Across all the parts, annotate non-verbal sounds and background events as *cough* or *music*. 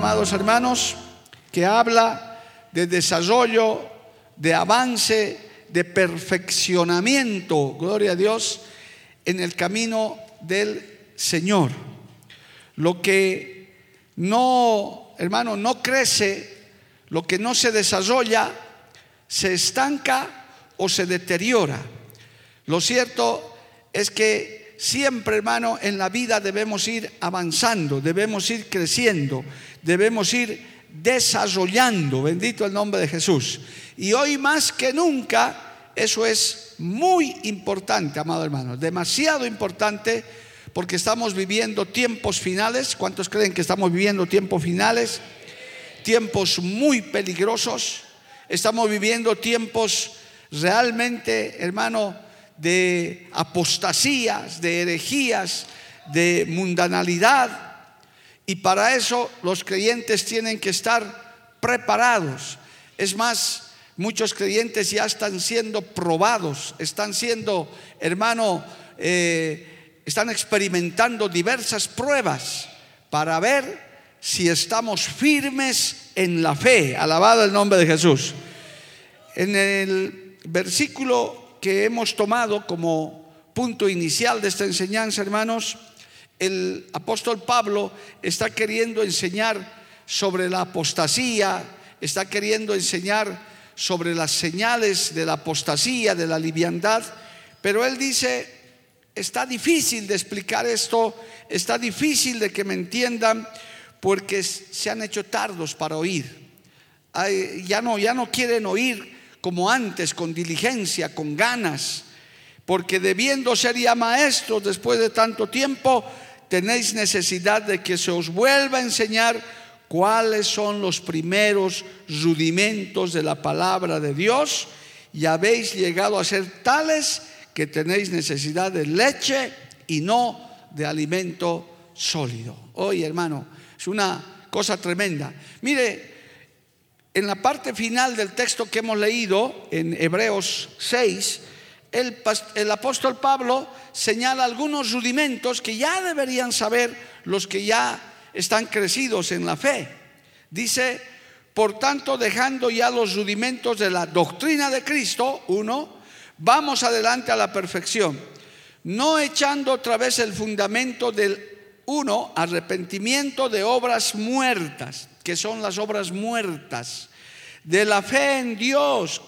Amados hermanos, que habla de desarrollo, de avance, de perfeccionamiento, gloria a Dios, en el camino del Señor. Lo que no, hermano, no crece, lo que no se desarrolla, se estanca o se deteriora. Lo cierto es que siempre, hermano, en la vida debemos ir avanzando, debemos ir creciendo, debemos ir desarrollando, bendito el nombre de Jesús. Y hoy más que nunca, eso es muy importante, amado hermano, demasiado importante porque estamos viviendo tiempos finales. ¿Cuántos creen que estamos viviendo tiempos finales? Tiempos muy peligrosos. Estamos viviendo tiempos realmente, hermano, de apostasías, de herejías, de mundanalidad. Y para eso los creyentes tienen que estar preparados. Es más, muchos creyentes ya están siendo probados, están siendo, hermano, eh, están experimentando diversas pruebas para ver si estamos firmes en la fe. Alabado el nombre de Jesús. En el versículo que hemos tomado como punto inicial de esta enseñanza, hermanos, el apóstol Pablo está queriendo enseñar sobre la apostasía, está queriendo enseñar sobre las señales de la apostasía, de la liviandad, pero él dice, está difícil de explicar esto, está difícil de que me entiendan, porque se han hecho tardos para oír. Ya no, ya no quieren oír como antes, con diligencia, con ganas, porque debiendo ser ya maestros después de tanto tiempo, tenéis necesidad de que se os vuelva a enseñar cuáles son los primeros rudimentos de la palabra de Dios y habéis llegado a ser tales que tenéis necesidad de leche y no de alimento sólido. Oye, hermano, es una cosa tremenda. Mire, en la parte final del texto que hemos leído, en Hebreos 6, el, apóstol Pablo señala algunos rudimentos que ya deberían saber los que ya están crecidos en la fe. Dice, por tanto, dejando ya los rudimentos de la doctrina de Cristo, uno, vamos adelante a la perfección, no echando otra vez el fundamento del uno, arrepentimiento de obras muertas, que son las obras muertas, de la fe en Dios,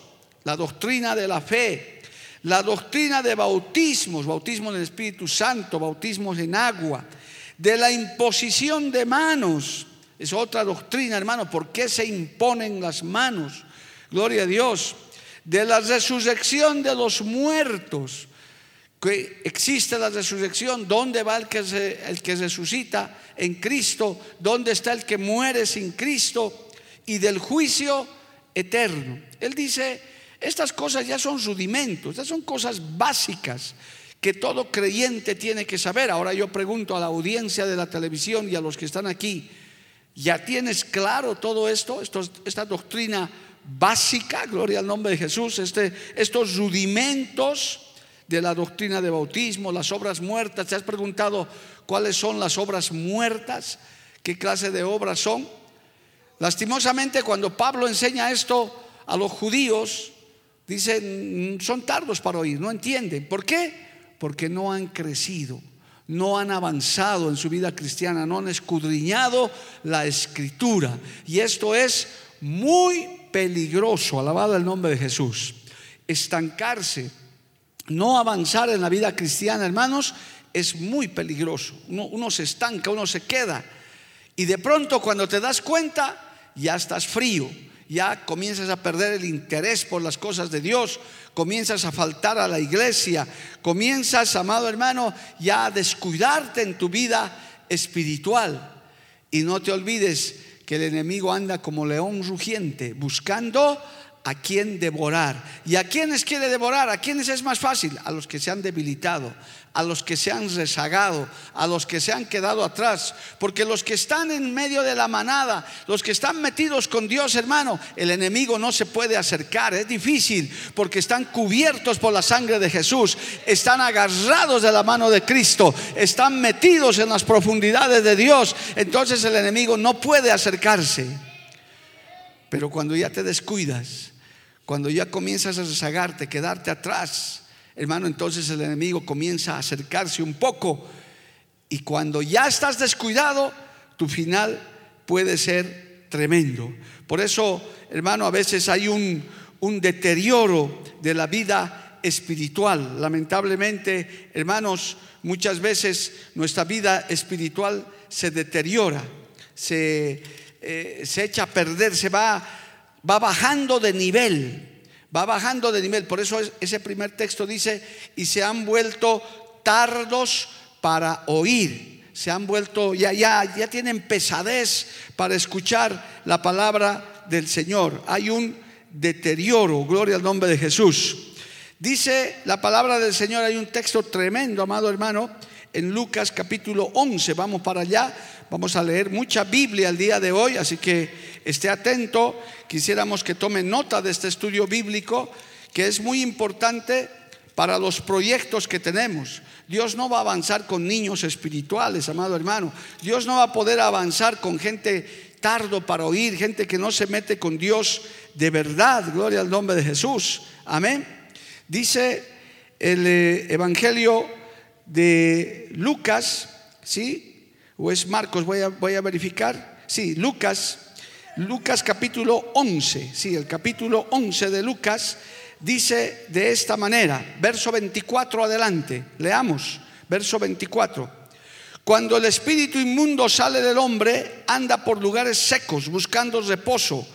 la doctrina de la fe, la doctrina de bautismos, bautismo en Espíritu Santo, bautismos en agua, de la imposición de manos, es otra doctrina, hermano, ¿por qué se imponen las manos? Gloria a Dios. De la resurrección de los muertos, que existe la resurrección, ¿dónde va el que, se, el que resucita en Cristo? ¿Dónde está el que muere sin Cristo? Y del juicio eterno. Él dice, estas cosas ya son rudimentos, estas son cosas básicas que todo creyente tiene que saber. Ahora yo pregunto a la audiencia de la televisión y a los que están aquí, ¿ya tienes claro todo esto? esta doctrina básica, gloria al nombre de Jesús, este, estos rudimentos de la doctrina de bautismo, las obras muertas. ¿Te has preguntado cuáles son las obras muertas? ¿Qué clase de obras son? Lastimosamente, cuando Pablo enseña esto a los judíos, dicen, son tardos para oír, no entienden. ¿Por qué? Porque no han crecido, no han avanzado en su vida cristiana, no han escudriñado la escritura. Y esto es muy peligroso, alabado el nombre de Jesús. Estancarse, no avanzar en la vida cristiana, hermanos, es muy peligroso. Uno, uno, se estanca, uno se queda. Y de pronto cuando te das cuenta, ya estás frío, ya comienzas a perder el interés por las cosas de Dios, comienzas a faltar a la iglesia, comienzas, amado hermano, ya a descuidarte en tu vida espiritual. Y no te olvides que el enemigo anda como león rugiente, buscando a quién devorar. ¿Y a quiénes quiere devorar? ¿A quiénes es más fácil? A los que se han debilitado, a los que se han rezagado, a los que se han quedado atrás. Porque los que están en medio de la manada, los que están metidos con Dios, hermano, el enemigo no se puede acercar. Es difícil porque están cubiertos por la sangre de Jesús, están agarrados de la mano de Cristo, están metidos en las profundidades de Dios. Entonces el enemigo no puede acercarse. Pero cuando ya te descuidas, cuando ya comienzas a rezagarte, quedarte atrás, hermano, entonces el enemigo comienza a acercarse un poco. Y cuando ya estás descuidado, tu final puede ser tremendo. Por eso, hermano, a veces hay un, un deterioro de la vida espiritual. Lamentablemente, hermanos, muchas veces nuestra vida espiritual se deteriora, se, eh, se echa a perder, se va va bajando de nivel, va bajando de nivel. Por eso ese primer texto dice, y se han vuelto tardos para oír. Se han vuelto, ya, ya, ya tienen pesadez para escuchar la palabra del Señor. Hay un deterioro, gloria al nombre de Jesús. Dice la palabra del Señor, hay un texto tremendo, amado hermano, en Lucas capítulo 11. Vamos para allá, vamos a leer mucha Biblia el día de hoy, así que esté atento, quisiéramos que tome nota de este estudio bíblico, que es muy importante para los proyectos que tenemos. Dios no va a avanzar con niños espirituales, amado hermano. Dios no va a poder avanzar con gente tardo para oír, gente que no se mete con Dios de verdad. Gloria al nombre de Jesús. Amén. Dice el eh, Evangelio de Lucas, ¿sí? ¿O es Marcos? Voy a, voy a verificar. Sí, Lucas Lucas capítulo 11, sí, el capítulo 11 de Lucas dice de esta manera, verso 24 adelante, leamos, verso 24. Cuando el espíritu inmundo sale del hombre, anda por lugares secos buscando reposo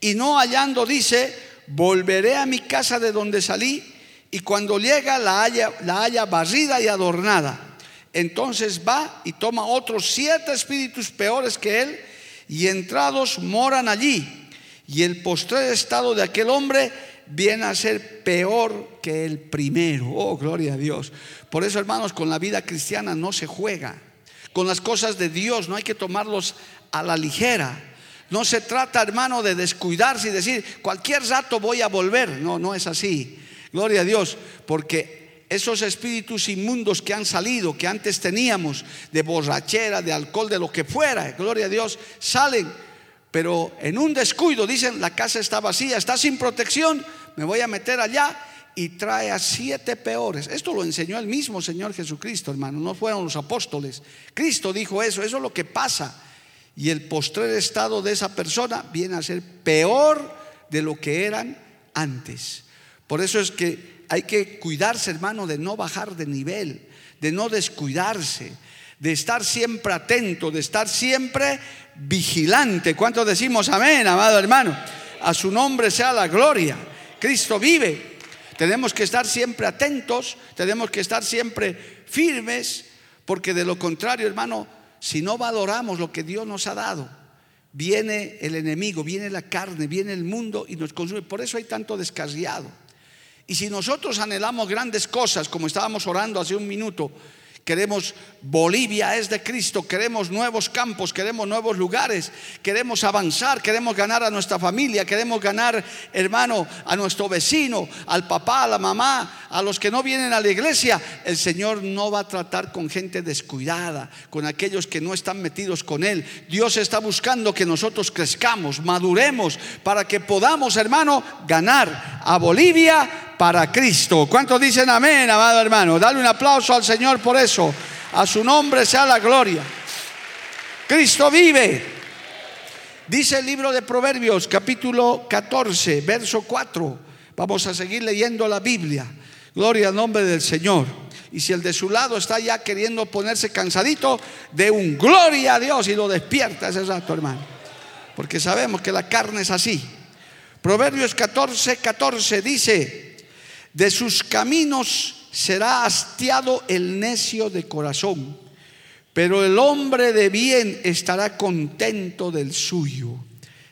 y no hallando, dice, volveré a mi casa de donde salí y cuando llega la haya, la haya barrida y adornada. Entonces va y toma otros siete espíritus peores que él y entrados moran allí. Y el postrer estado de aquel hombre viene a ser peor que el primero. Oh, gloria a Dios. Por eso, hermanos, con la vida cristiana no se juega. Con las cosas de Dios no hay que tomarlos a la ligera. No se trata, hermano, de descuidarse y decir, cualquier rato voy a volver. No, no es así. Gloria a Dios, porque esos espíritus inmundos que han salido, que antes teníamos, de borrachera, de alcohol, de lo que fuera, gloria a Dios, salen. Pero en un descuido dicen, la casa está vacía, está sin protección, me voy a meter allá y trae a siete peores. Esto lo enseñó el mismo Señor Jesucristo, hermano, no fueron los apóstoles. Cristo dijo eso, eso es lo que pasa. Y el postrer estado de esa persona viene a ser peor de lo que eran antes. Por eso es que hay que cuidarse, hermano, de no bajar de nivel, de no descuidarse, de estar siempre atento, de estar siempre vigilante. ¿Cuántos decimos amén, amado hermano? A su nombre sea la gloria. Cristo vive. Tenemos que estar siempre atentos, tenemos que estar siempre firmes, porque de lo contrario, hermano, si no valoramos lo que Dios nos ha dado, viene el enemigo, viene la carne, viene el mundo y nos consume. Por eso hay tanto descarriado. Y si nosotros anhelamos grandes cosas, como estábamos orando hace un minuto, Queremos Bolivia es de Cristo, queremos nuevos campos, queremos nuevos lugares, queremos avanzar, queremos ganar a nuestra familia, queremos ganar, hermano, a nuestro vecino, al papá, a la mamá, a los que no vienen a la iglesia. El Señor no va a tratar con gente descuidada, con aquellos que no están metidos con Él. Dios está buscando que nosotros crezcamos, maduremos, para que podamos, hermano, ganar a Bolivia para Cristo. ¿Cuántos dicen amén, amado hermano? Dale un aplauso al Señor por eso. A su nombre sea la gloria. Cristo vive. Dice el libro de Proverbios, capítulo 14, verso 4. Vamos a seguir leyendo la Biblia. Gloria al nombre del Señor. Y si el de su lado está ya queriendo ponerse cansadito, de un gloria a Dios y lo despierta ese rato, hermano. Porque sabemos que la carne es así. Proverbios 14, 14 dice, de sus caminos será hastiado el necio de corazón, pero el hombre de bien estará contento del suyo.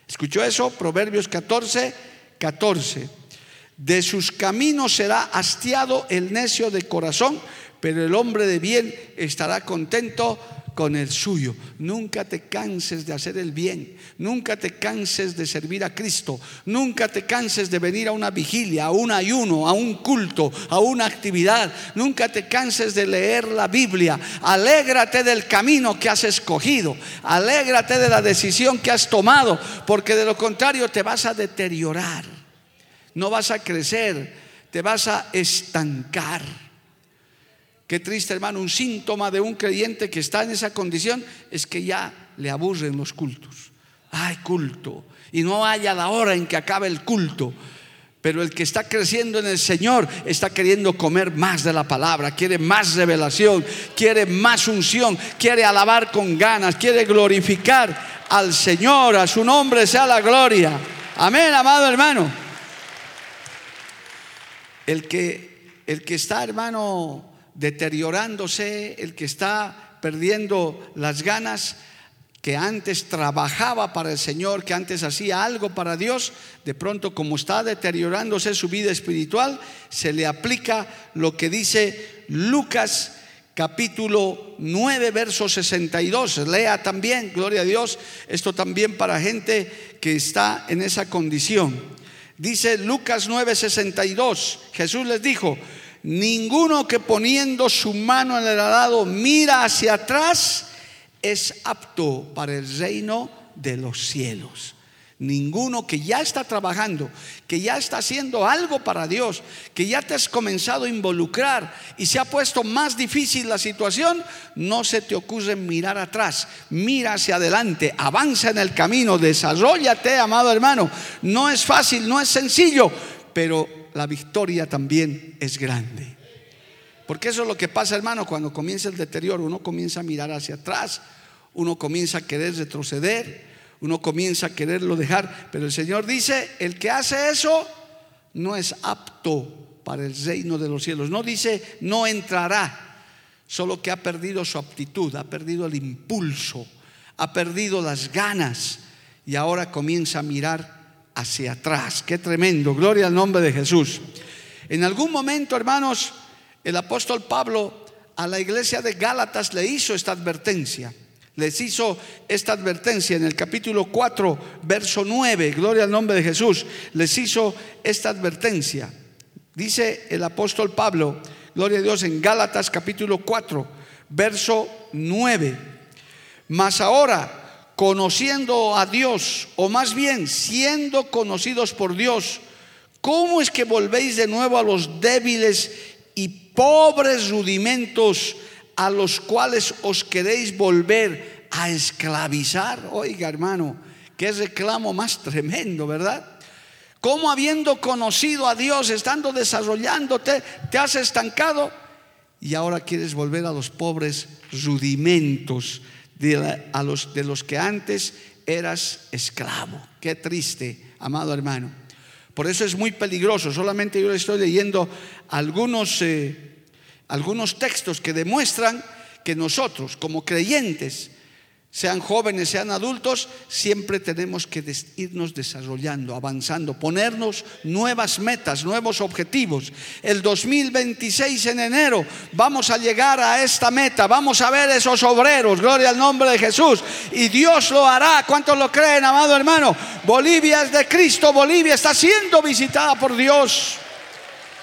¿Escuchó eso? Proverbios 14, 14. De sus caminos será hastiado el necio de corazón, pero el hombre de bien estará contento con el suyo. Nunca te canses de hacer el bien, nunca te canses de servir a Cristo, nunca te canses de venir a una vigilia, a un ayuno, a un culto, a una actividad, nunca te canses de leer la Biblia. Alégrate del camino que has escogido, alégrate de la decisión que has tomado, porque de lo contrario te vas a deteriorar, no vas a crecer, te vas a estancar. Qué triste, hermano, un síntoma de un creyente que está en esa condición es que ya le aburren los cultos. Hay culto. Y no haya la hora en que acabe el culto. Pero el que está creciendo en el Señor está queriendo comer más de la palabra, quiere más revelación, quiere más unción, quiere alabar con ganas, quiere glorificar al Señor, a su nombre sea la gloria. Amén, amado hermano. El que, el que está, hermano, deteriorándose, el que está perdiendo las ganas, que antes trabajaba para el Señor, que antes hacía algo para Dios, de pronto como está deteriorándose su vida espiritual, se le aplica lo que dice Lucas capítulo 9, verso 62. Lea también, gloria a Dios, esto también para gente que está en esa condición. Dice Lucas 9, 62, Jesús les dijo, Ninguno que poniendo su mano en el arado mira hacia atrás es apto para el reino de los cielos. Ninguno que ya está trabajando, que ya está haciendo algo para Dios, que ya te has comenzado a involucrar y se ha puesto más difícil la situación, no se te ocurre mirar atrás, mira hacia adelante, avanza en el camino, desarrollate, amado hermano. No es fácil, no es sencillo, pero la victoria también es grande. Porque eso es lo que pasa, hermano, cuando comienza el deterioro. Uno comienza a mirar hacia atrás, uno comienza a querer retroceder, uno comienza a quererlo dejar. Pero el Señor dice, el que hace eso no es apto para el reino de los cielos. No dice, no entrará, solo que ha perdido su aptitud, ha perdido el impulso, ha perdido las ganas y ahora comienza a mirar hacia atrás. Qué tremendo. Gloria al nombre de Jesús. En algún momento, hermanos, el apóstol Pablo a la iglesia de Gálatas le hizo esta advertencia. Les hizo esta advertencia en el capítulo 4, verso 9. Gloria al nombre de Jesús. Les hizo esta advertencia. Dice el apóstol Pablo, gloria a Dios, en Gálatas capítulo 4, verso 9. Mas ahora conociendo a Dios, o más bien siendo conocidos por Dios, ¿cómo es que volvéis de nuevo a los débiles y pobres rudimentos a los cuales os queréis volver a esclavizar? Oiga, hermano, qué reclamo más tremendo, ¿verdad? ¿Cómo habiendo conocido a Dios, estando desarrollándote, te has estancado y ahora quieres volver a los pobres rudimentos? De, a los, de los que antes eras esclavo. Qué triste, amado hermano. Por eso es muy peligroso. Solamente yo le estoy leyendo algunos, eh, algunos textos que demuestran que nosotros, como creyentes, sean jóvenes, sean adultos, siempre tenemos que irnos desarrollando, avanzando, ponernos nuevas metas, nuevos objetivos. El 2026 en enero vamos a llegar a esta meta, vamos a ver esos obreros, gloria al nombre de Jesús, y Dios lo hará. ¿Cuántos lo creen, amado hermano? Bolivia es de Cristo, Bolivia está siendo visitada por Dios.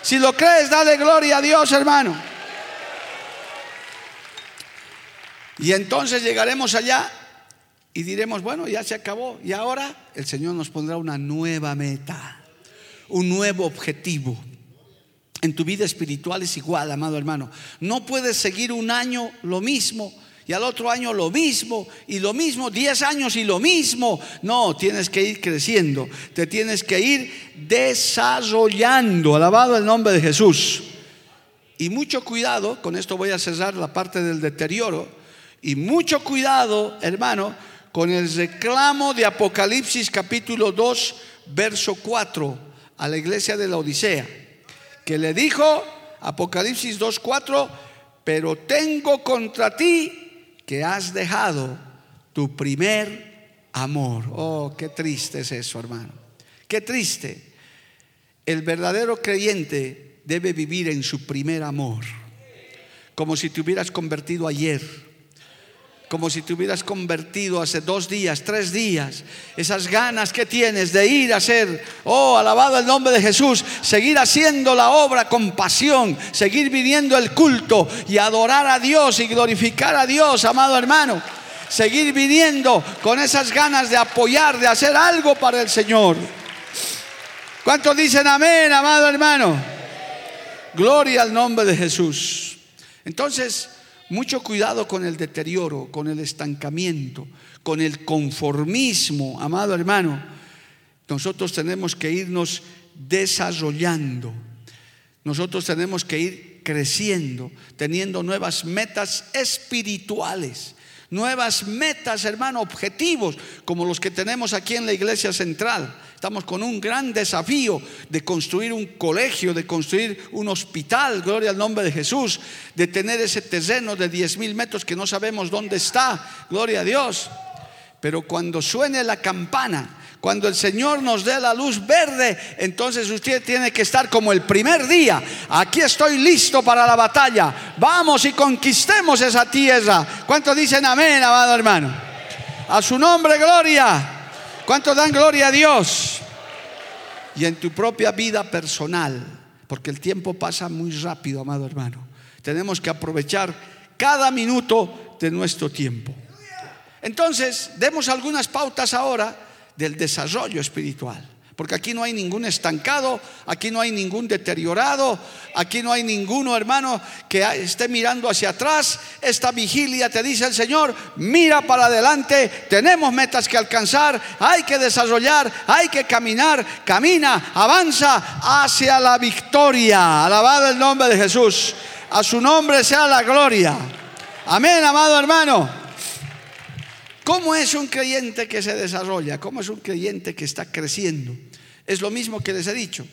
Si lo crees, dale gloria a Dios, hermano. Y entonces llegaremos allá y diremos, bueno, ya se acabó. Y ahora el Señor nos pondrá una nueva meta, un nuevo objetivo. En tu vida espiritual es igual, amado hermano. No puedes seguir un año lo mismo y al otro año lo mismo y lo mismo, diez años y lo mismo. No, tienes que ir creciendo, te tienes que ir desarrollando. Alabado el nombre de Jesús. Y mucho cuidado, con esto voy a cerrar la parte del deterioro y mucho cuidado, hermano, con el reclamo de Apocalipsis capítulo 2, verso 4, a la iglesia de la Odisea, que le dijo, Apocalipsis 2, 4, pero tengo contra ti que has dejado tu primer amor. Oh, qué triste es eso, hermano. Qué triste. El verdadero creyente debe vivir en su primer amor, como si te hubieras convertido ayer como si te hubieras convertido hace dos días, tres días. Esas ganas que tienes de ir a hacer, oh, alabado el nombre de Jesús, seguir haciendo la obra con pasión, seguir viviendo el culto y adorar a Dios y glorificar a Dios, amado hermano. Seguir viniendo con esas ganas de apoyar, de hacer algo para el Señor. ¿Cuántos dicen amén, amado hermano? Gloria al nombre de Jesús. Entonces, mucho cuidado con el deterioro, con el estancamiento, con el conformismo, amado hermano. Nosotros tenemos que irnos desarrollando. Nosotros tenemos que ir creciendo, teniendo nuevas metas espirituales, nuevas metas, hermano, objetivos, como los que tenemos aquí en la iglesia central. Estamos con un gran desafío de construir un colegio, de construir un hospital, gloria al nombre de Jesús, de tener ese terreno de 10 mil metros que no sabemos dónde está, gloria a Dios. Pero cuando suene la campana, cuando el Señor nos dé la luz verde, entonces usted tiene que estar como el primer día. Aquí estoy listo para la batalla. Vamos y conquistemos esa tierra. ¿Cuántos dicen amén, amado hermano? A su nombre, gloria. ¿Cuántos dan gloria a Dios? Y en tu propia vida personal, porque el tiempo pasa muy rápido, amado hermano. Tenemos que aprovechar cada minuto de nuestro tiempo. Entonces, demos algunas pautas ahora del desarrollo espiritual. Porque aquí no hay ningún estancado, aquí no hay ningún deteriorado, aquí no hay ninguno hermano que esté mirando hacia atrás. Esta vigilia te dice el Señor, mira para adelante, tenemos metas que alcanzar, hay que desarrollar, hay que caminar, camina, avanza hacia la victoria. Alabado el nombre de Jesús. A su nombre sea la gloria. Amén, amado hermano. ¿Cómo es un creyente que se desarrolla? ¿Cómo es un creyente que está creciendo? Es lo mismo que les he dicho,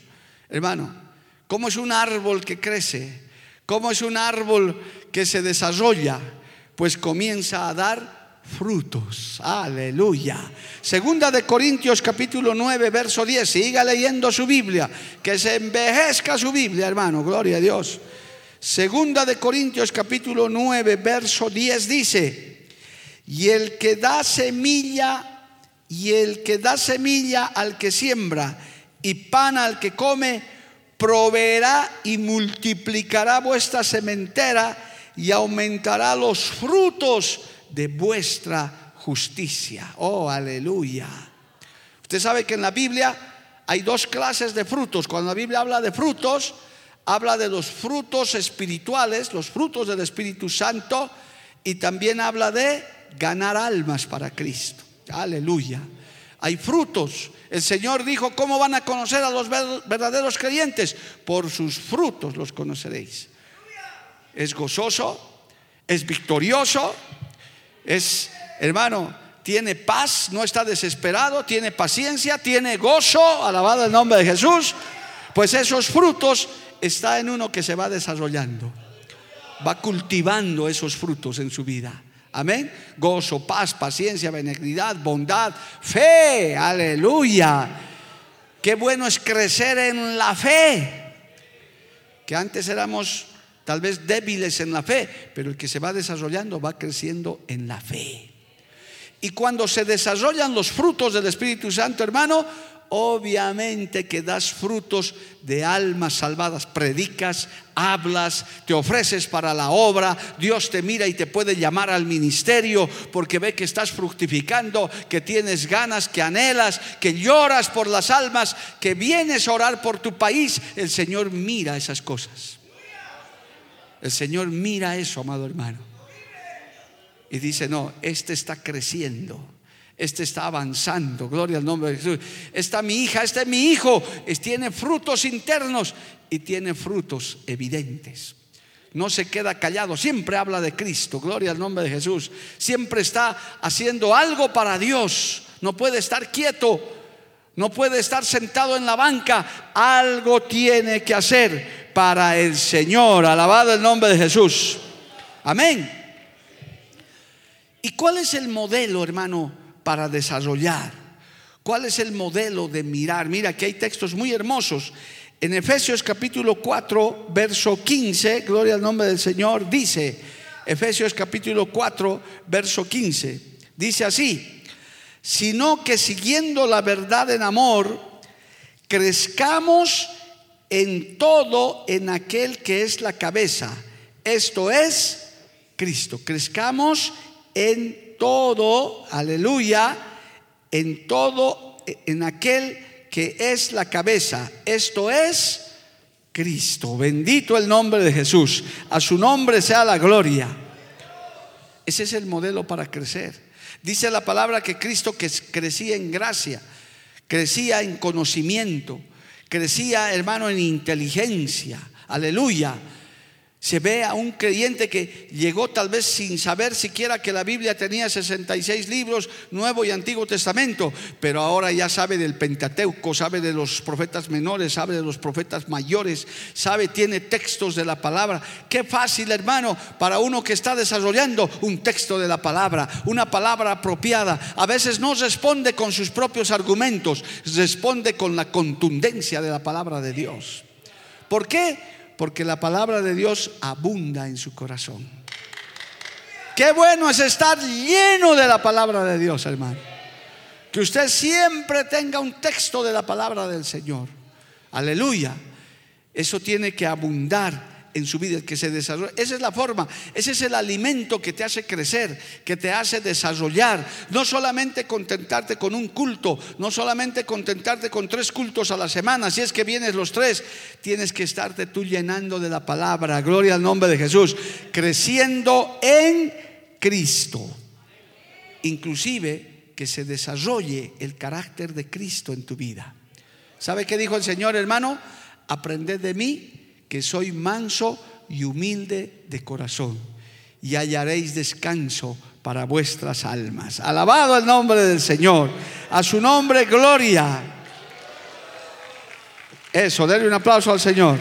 hermano. ¿Cómo es un árbol que crece? ¿Cómo es un árbol que se desarrolla? Pues comienza a dar frutos. Aleluya. Segunda de Corintios capítulo 9, verso 10. Siga leyendo su Biblia. Que se envejezca su Biblia, hermano. Gloria a Dios. Segunda de Corintios capítulo 9, verso 10 dice, y el que da semilla, y el que da semilla al que siembra, y pan al que come, proveerá y multiplicará vuestra sementera y aumentará los frutos de vuestra justicia. Oh, aleluya. Usted sabe que en la Biblia hay dos clases de frutos. Cuando la Biblia habla de frutos, habla de los frutos espirituales, los frutos del Espíritu Santo, y también habla de ganar almas para Cristo. Aleluya. Hay frutos. El Señor dijo, ¿cómo van a conocer a los verdaderos creyentes? Por sus frutos los conoceréis. Es gozoso, es victorioso, es, hermano, tiene paz, no está desesperado, tiene paciencia, tiene gozo, alabado el nombre de Jesús. Pues esos frutos está en uno que se va desarrollando, va cultivando esos frutos en su vida. Amén. Gozo, paz, paciencia, benignidad, bondad, fe. Aleluya. Qué bueno es crecer en la fe. Que antes éramos tal vez débiles en la fe, pero el que se va desarrollando va creciendo en la fe. Y cuando se desarrollan los frutos del Espíritu Santo, hermano, obviamente que das frutos de almas salvadas, predicas, hablas, te ofreces para la obra, Dios te mira y te puede llamar al ministerio porque ve que estás fructificando, que tienes ganas, que anhelas, que lloras por las almas, que vienes a orar por tu país, el Señor mira esas cosas. El Señor mira eso, amado hermano. Y dice, no, este está creciendo este está avanzando, gloria al nombre de Jesús. Está mi hija, este es mi hijo, tiene frutos internos y tiene frutos evidentes. No se queda callado, siempre habla de Cristo, gloria al nombre de Jesús. Siempre está haciendo algo para Dios, no puede estar quieto. No puede estar sentado en la banca. Algo tiene que hacer para el Señor. Alabado el nombre de Jesús. Amén. ¿Y cuál es el modelo, hermano, para desarrollar? ¿Cuál es el modelo de mirar? Mira, que hay textos muy hermosos. En Efesios capítulo 4, verso 15, gloria al nombre del Señor, dice, Efesios capítulo 4, verso 15, dice así, sino que siguiendo la verdad en amor, crezcamos en todo en aquel que es la cabeza, esto es Cristo. Crezcamos en todo, aleluya, en todo, en aquel que es la cabeza. Esto es Cristo. Bendito el nombre de Jesús. A su nombre sea la gloria. Ese es el modelo para crecer. Dice la palabra que Cristo que crecía en gracia, crecía en conocimiento, crecía, hermano, en inteligencia. Aleluya se ve a un creyente que llegó tal vez sin saber siquiera que la Biblia tenía 66 libros, Nuevo y Antiguo Testamento, pero ahora ya sabe del Pentateuco, sabe de los profetas menores, sabe de los profetas mayores, sabe, tiene textos de la palabra. Qué fácil, hermano, para uno que está desarrollando un texto de la palabra, una palabra apropiada. A veces no responde con sus propios argumentos, responde con la contundencia de la palabra de Dios. ¿Por qué? Porque la palabra de Dios abunda en su corazón. Qué bueno es estar lleno de la palabra de Dios, hermano. Que usted siempre tenga un texto de la palabra del Señor. Aleluya. Eso tiene que abundar en su vida, que se desarrolle. Esa es la forma, ese es el alimento que te hace crecer, que te hace desarrollar. No solamente contentarte con un culto, no solamente contentarte con tres cultos a la semana, si es que vienes los tres, tienes que estarte tú llenando de la palabra, gloria al nombre de Jesús, creciendo en Cristo. Inclusive que se desarrolle el carácter de Cristo en tu vida. ¿Sabe qué dijo el Señor, hermano? Aprended de mí que soy manso y humilde de corazón, y hallaréis descanso para vuestras almas. Alabado el nombre del Señor, a su nombre gloria. Eso, denle un aplauso al Señor.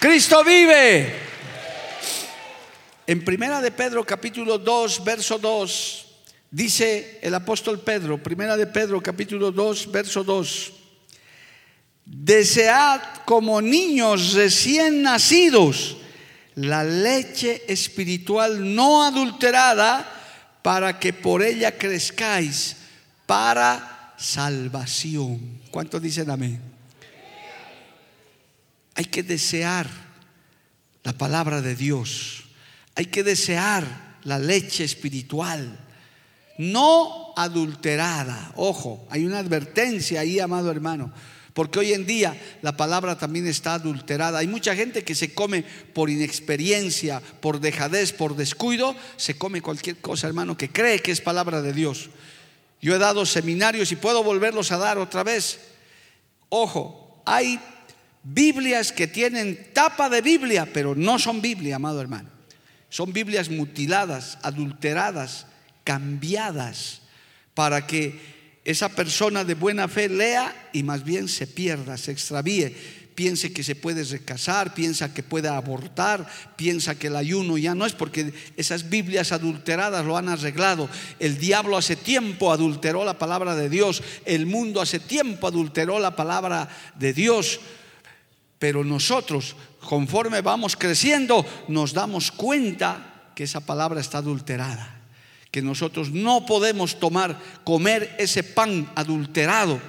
Cristo vive. En Primera de Pedro capítulo 2, verso 2, dice el apóstol Pedro, Primera de Pedro capítulo 2, verso 2. Desead como niños recién nacidos la leche espiritual no adulterada para que por ella crezcáis para salvación. ¿Cuántos dicen amén? Hay que desear la palabra de Dios. Hay que desear la leche espiritual no adulterada. Ojo, hay una advertencia ahí, amado hermano. Porque hoy en día la palabra también está adulterada. Hay mucha gente que se come por inexperiencia, por dejadez, por descuido, se come cualquier cosa, hermano, que cree que es palabra de Dios. Yo he dado seminarios y puedo volverlos a dar otra vez. Ojo, hay Biblias que tienen tapa de Biblia, pero no son Biblia, amado hermano. Son Biblias mutiladas, adulteradas, cambiadas, para que esa persona de buena fe lea y más bien se pierda, se extravíe, piense que se puede recasar, piensa que puede abortar, piensa que el ayuno ya no es porque esas Biblias adulteradas lo han arreglado. El diablo hace tiempo adulteró la palabra de Dios, el mundo hace tiempo adulteró la palabra de Dios. Pero nosotros, conforme vamos creciendo, nos damos cuenta que esa palabra está adulterada que nosotros no podemos tomar, comer ese pan adulterado.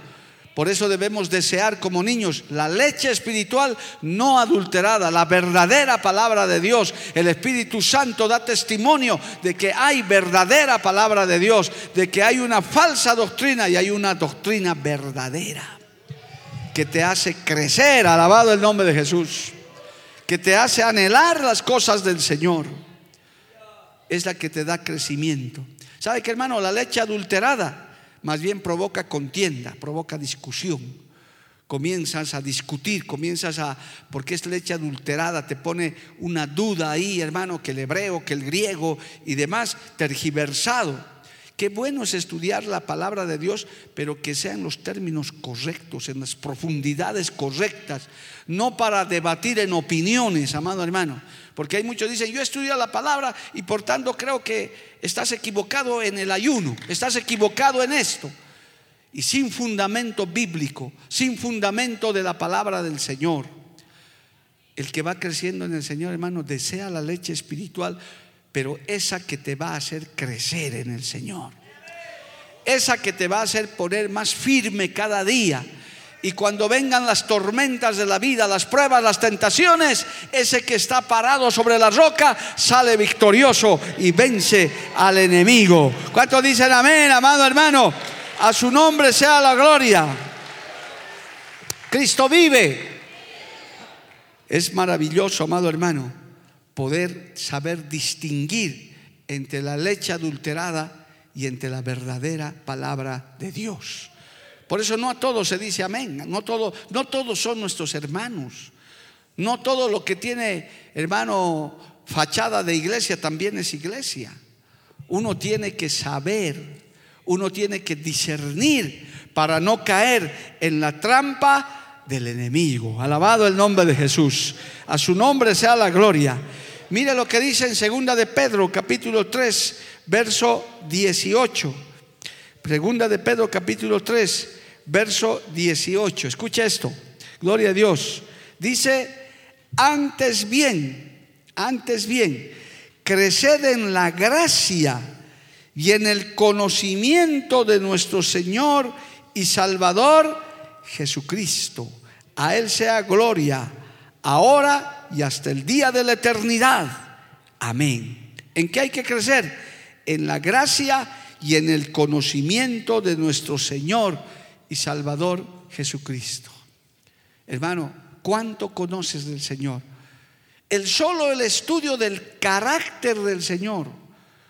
Por eso debemos desear como niños la leche espiritual no adulterada, la verdadera palabra de Dios. El Espíritu Santo da testimonio de que hay verdadera palabra de Dios, de que hay una falsa doctrina y hay una doctrina verdadera que te hace crecer, alabado el nombre de Jesús, que te hace anhelar las cosas del Señor es la que te da crecimiento. ¿Sabe qué, hermano? La leche adulterada más bien provoca contienda, provoca discusión. Comienzas a discutir, comienzas a, porque es leche adulterada, te pone una duda ahí, hermano, que el hebreo, que el griego y demás, tergiversado Qué bueno es estudiar la palabra de Dios, pero que sean los términos correctos, en las profundidades correctas, no para debatir en opiniones, amado hermano. Porque hay muchos que dicen, yo estudio la palabra y por tanto creo que estás equivocado en el ayuno, estás equivocado en esto. Y sin fundamento bíblico, sin fundamento de la palabra del Señor. El que va creciendo en el Señor, hermano, desea la leche espiritual, pero esa que te va a hacer crecer en el Señor. Esa que te va a hacer poner más firme cada día. Y cuando vengan las tormentas de la vida, las pruebas, las tentaciones, ese que está parado sobre la roca sale victorioso y vence al enemigo. ¿Cuántos dicen amén, amado hermano? A su nombre sea la gloria. Cristo vive. Es maravilloso, amado hermano, poder saber distinguir entre la leche adulterada y entre la verdadera palabra de Dios. Por eso no a todos se dice amén, no, todo, no todos son nuestros hermanos, no todo lo que tiene hermano fachada de iglesia también es iglesia. Uno tiene que saber, uno tiene que discernir para no caer en la trampa del enemigo. Alabado el nombre de Jesús. A su nombre sea la gloria. Mire lo que dice en segunda de Pedro, capítulo 3, verso 18. Segunda de Pedro, capítulo 3, verso 18. Escucha esto. Gloria a Dios. Dice, antes bien, antes bien, creced en la gracia y en el conocimiento de nuestro Señor y Salvador Jesucristo. A Él sea gloria, ahora y hasta el día de la eternidad. Amén. ¿En qué hay que crecer? En la gracia y en el conocimiento de nuestro Señor y Salvador Jesucristo. Hermano, ¿cuánto conoces del Señor? El solo el estudio del carácter del Señor,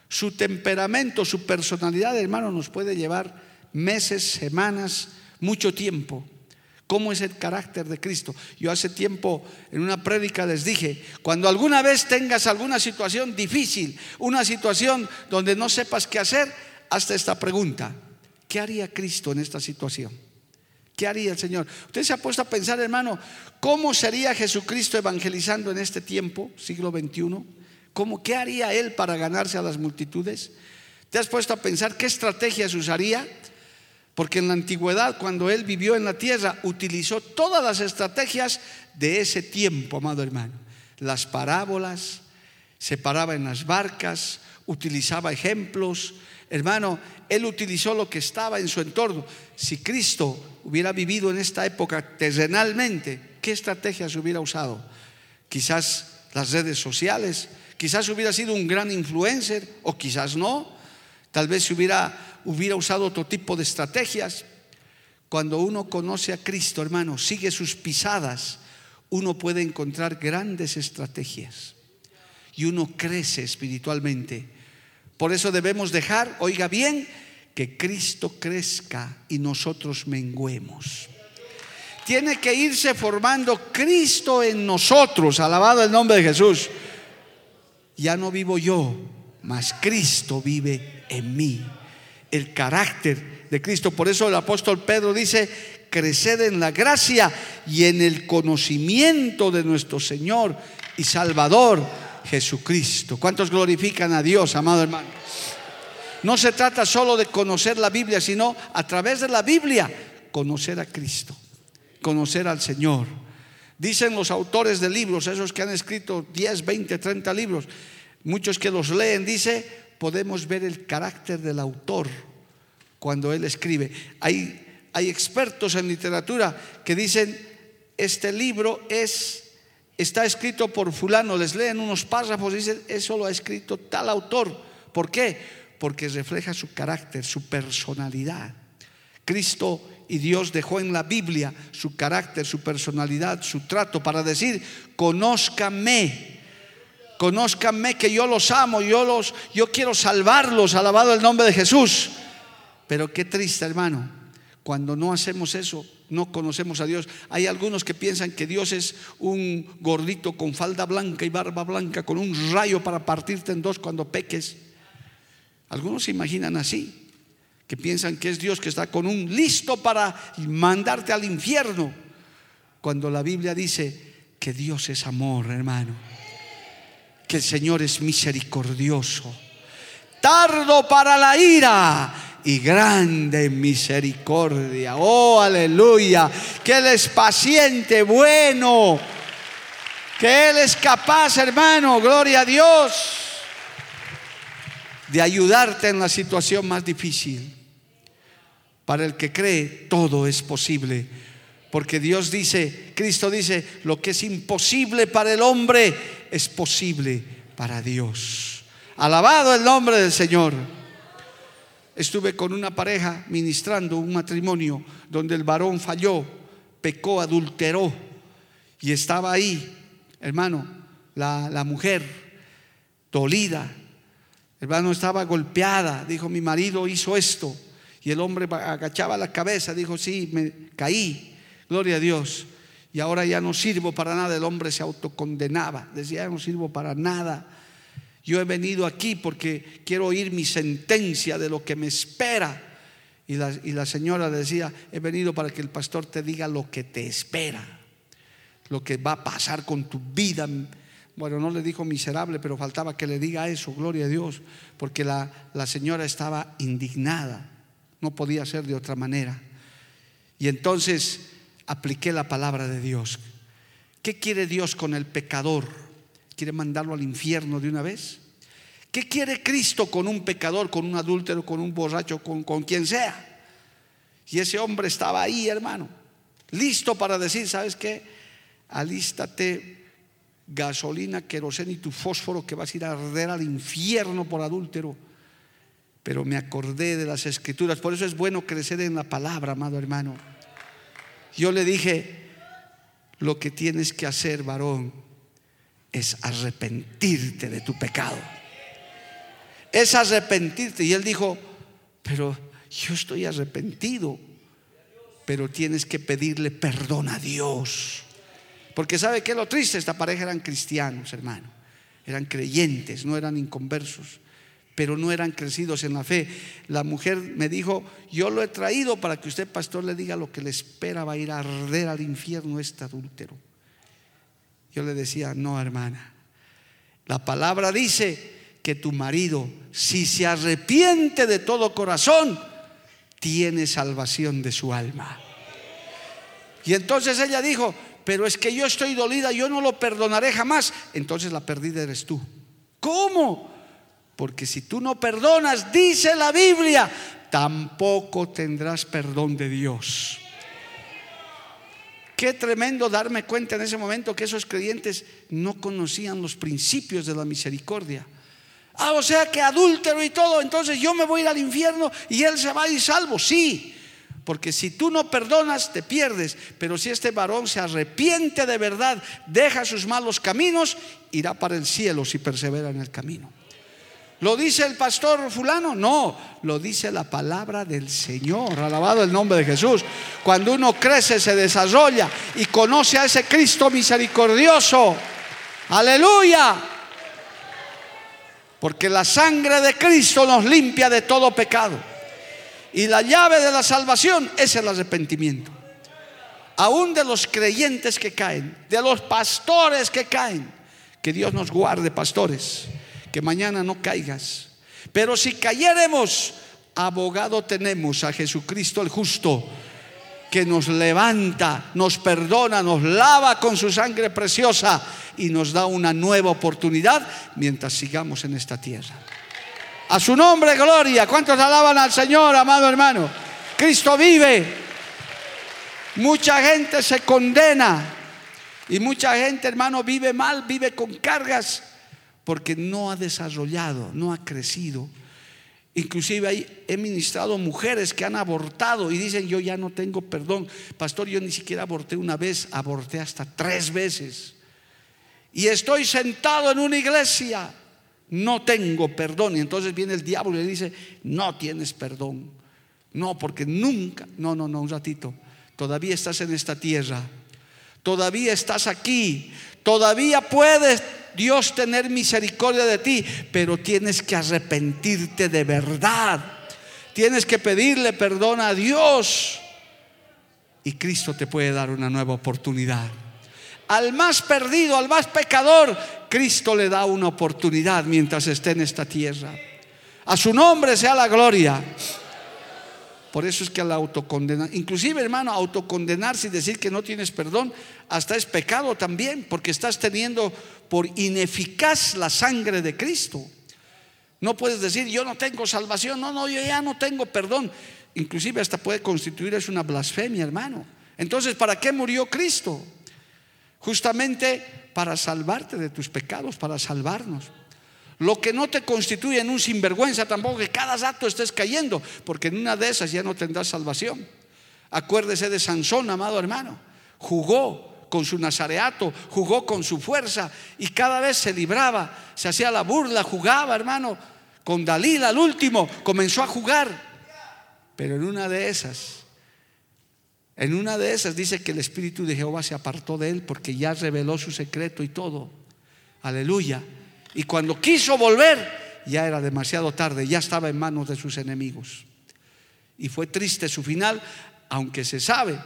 su temperamento, su personalidad, hermano, nos puede llevar meses, semanas, mucho tiempo cómo es el carácter de Cristo. Yo hace tiempo en una prédica les dije, cuando alguna vez tengas alguna situación difícil, una situación donde no sepas qué hacer, hasta esta pregunta, ¿qué haría Cristo en esta situación? ¿Qué haría el Señor? Usted se ha puesto a pensar, hermano, ¿cómo sería Jesucristo evangelizando en este tiempo, siglo XXI? ¿Cómo, ¿Qué haría Él para ganarse a las multitudes? ¿Te has puesto a pensar qué estrategias usaría? Porque en la antigüedad, cuando él vivió en la tierra, utilizó todas las estrategias de ese tiempo, amado hermano. Las parábolas, se paraba en las barcas, utilizaba ejemplos. Hermano, él utilizó lo que estaba en su entorno. Si Cristo hubiera vivido en esta época terrenalmente, ¿qué estrategias hubiera usado? Quizás las redes sociales, quizás hubiera sido un gran influencer o quizás no. Tal vez se hubiera hubiera usado otro tipo de estrategias. Cuando uno conoce a Cristo, hermano, sigue sus pisadas, uno puede encontrar grandes estrategias y uno crece espiritualmente. Por eso debemos dejar, oiga bien, que Cristo crezca y nosotros menguemos. Tiene que irse formando Cristo en nosotros, alabado el nombre de Jesús. Ya no vivo yo, mas Cristo vive en mí el carácter de Cristo. Por eso el apóstol Pedro dice, creced en la gracia y en el conocimiento de nuestro Señor y Salvador Jesucristo. ¿Cuántos glorifican a Dios, amado hermano? No se trata solo de conocer la Biblia, sino a través de la Biblia conocer a Cristo, conocer al Señor. Dicen los autores de libros, esos que han escrito 10, 20, 30 libros, muchos que los leen, dice, podemos ver el carácter del autor cuando él escribe. Hay, hay expertos en literatura que dicen, este libro es, está escrito por fulano, les leen unos párrafos y dicen, eso lo ha escrito tal autor. ¿Por qué? Porque refleja su carácter, su personalidad. Cristo y Dios dejó en la Biblia su carácter, su personalidad, su trato para decir, conózcame Conózcanme que yo los amo, yo los yo quiero salvarlos, alabado el nombre de Jesús. Pero qué triste, hermano, cuando no hacemos eso, no conocemos a Dios. Hay algunos que piensan que Dios es un gordito con falda blanca y barba blanca, con un rayo para partirte en dos cuando peques. Algunos se imaginan así, que piensan que es Dios que está con un listo para mandarte al infierno, cuando la Biblia dice que Dios es amor, hermano, que el Señor es misericordioso, tardo para la ira y grande misericordia. Oh, aleluya, que Él es paciente, bueno, que Él es capaz, hermano, gloria a Dios, de ayudarte en la situación más difícil. Para el que cree, todo es posible. Porque Dios dice, Cristo dice, lo que es imposible para el hombre es posible para Dios. Alabado el nombre del Señor. Estuve con una pareja ministrando un matrimonio donde el varón falló, pecó, adulteró y estaba ahí, hermano, la, la mujer dolida, hermano estaba golpeada, dijo, mi marido hizo esto y el hombre agachaba la cabeza, dijo, sí, me caí, gloria a Dios. Y ahora ya no sirvo para nada. El hombre se autocondenaba, decía, ya no sirvo para nada. Yo he venido aquí porque quiero oír mi sentencia de lo que me espera. Y la, y la señora decía, he venido para que el pastor te diga lo que te espera, lo que va a pasar con tu vida. Bueno, no le dijo miserable, pero faltaba que le diga eso, gloria a Dios, porque la, la señora estaba indignada no podía ser de otra manera. Y entonces apliqué la palabra de Dios. ¿Qué quiere Dios con el pecador? ¿Quiere mandarlo al infierno de una vez? ¿Qué quiere Cristo con un pecador, con un adúltero, con un borracho, con, con quien sea? Y ese hombre estaba ahí, hermano, listo para decir, ¿sabes qué? Alístate gasolina, queroseno y tu fósforo que vas a ir a arder al infierno por adúltero pero me acordé de las escrituras. Por eso es bueno crecer en la palabra, amado hermano. Yo le dije, lo que tienes que hacer, varón, es arrepentirte de tu pecado. Es arrepentirte. Y él dijo, pero yo estoy arrepentido, pero tienes que pedirle perdón a Dios. Porque sabe que lo triste, esta pareja eran cristianos, hermano. Eran creyentes, no eran inconversos pero no eran crecidos en la fe. La mujer me dijo, yo lo he traído para que usted, pastor, le diga lo que le espera, va a ir a arder al infierno este adúltero. Yo le decía, no, hermana, la palabra dice que tu marido, si se arrepiente de todo corazón, tiene salvación de su alma. Y entonces ella dijo, pero es que yo estoy dolida, yo no lo perdonaré jamás. Entonces la perdida eres tú. ¿Cómo? Porque si tú no perdonas, dice la Biblia, tampoco tendrás perdón de Dios. Qué tremendo darme cuenta en ese momento que esos creyentes no conocían los principios de la misericordia. Ah, o sea que adúltero y todo, entonces yo me voy a ir al infierno y él se va y salvo. Sí, porque si tú no perdonas, te pierdes. Pero si este varón se arrepiente de verdad, deja sus malos caminos, irá para el cielo si persevera en el camino. ¿Lo dice el pastor fulano? No, lo dice la palabra del Señor. Alabado el nombre de Jesús. Cuando uno crece, se desarrolla y conoce a ese Cristo misericordioso. Aleluya. Porque la sangre de Cristo nos limpia de todo pecado. Y la llave de la salvación es el arrepentimiento. Aún de los creyentes que caen, de los pastores que caen. Que Dios nos guarde, pastores que mañana no caigas. Pero si cayéremos, abogado tenemos a Jesucristo el justo, que nos levanta, nos perdona, nos lava con su sangre preciosa y nos da una nueva oportunidad mientras sigamos en esta tierra. A su nombre, gloria. ¿Cuántos alaban al Señor, amado hermano? Cristo vive. Mucha gente se condena y mucha gente, hermano, vive mal, vive con cargas porque no ha desarrollado, no ha crecido. Inclusive he ministrado mujeres que han abortado y dicen, yo ya no tengo perdón. Pastor, yo ni siquiera aborté una vez, aborté hasta tres veces. Y estoy sentado en una iglesia, no tengo perdón. Y entonces viene el diablo y le dice, no tienes perdón. No, porque nunca, no, no, no, un ratito. Todavía estás en esta tierra, todavía estás aquí, todavía puedes Dios tener misericordia de ti, pero tienes que arrepentirte de verdad. Tienes que pedirle perdón a Dios. Y Cristo te puede dar una nueva oportunidad. Al más perdido, al más pecador, Cristo le da una oportunidad mientras esté en esta tierra. A su nombre sea la gloria. Por eso es que al autocondenar, inclusive hermano, autocondenarse y decir que no tienes perdón, hasta es pecado también, porque estás teniendo por ineficaz la sangre de Cristo. No puedes decir, yo no tengo salvación, no, no, yo ya no tengo perdón. Inclusive hasta puede constituir es una blasfemia, hermano. Entonces, ¿para qué murió Cristo? Justamente para salvarte de tus pecados, para salvarnos. Lo que no te constituye en un sinvergüenza tampoco que cada rato estés cayendo, porque en una de esas ya no tendrás salvación. Acuérdese de Sansón, amado hermano. Jugó con su nazareato, jugó con su fuerza y cada vez se libraba, se hacía la burla, jugaba, hermano. Con Dalila al último comenzó a jugar. Pero en una de esas, en una de esas dice que el Espíritu de Jehová se apartó de él porque ya reveló su secreto y todo. Aleluya. Y cuando quiso volver, ya era demasiado tarde, ya estaba en manos de sus enemigos. Y fue triste su final, aunque se sabe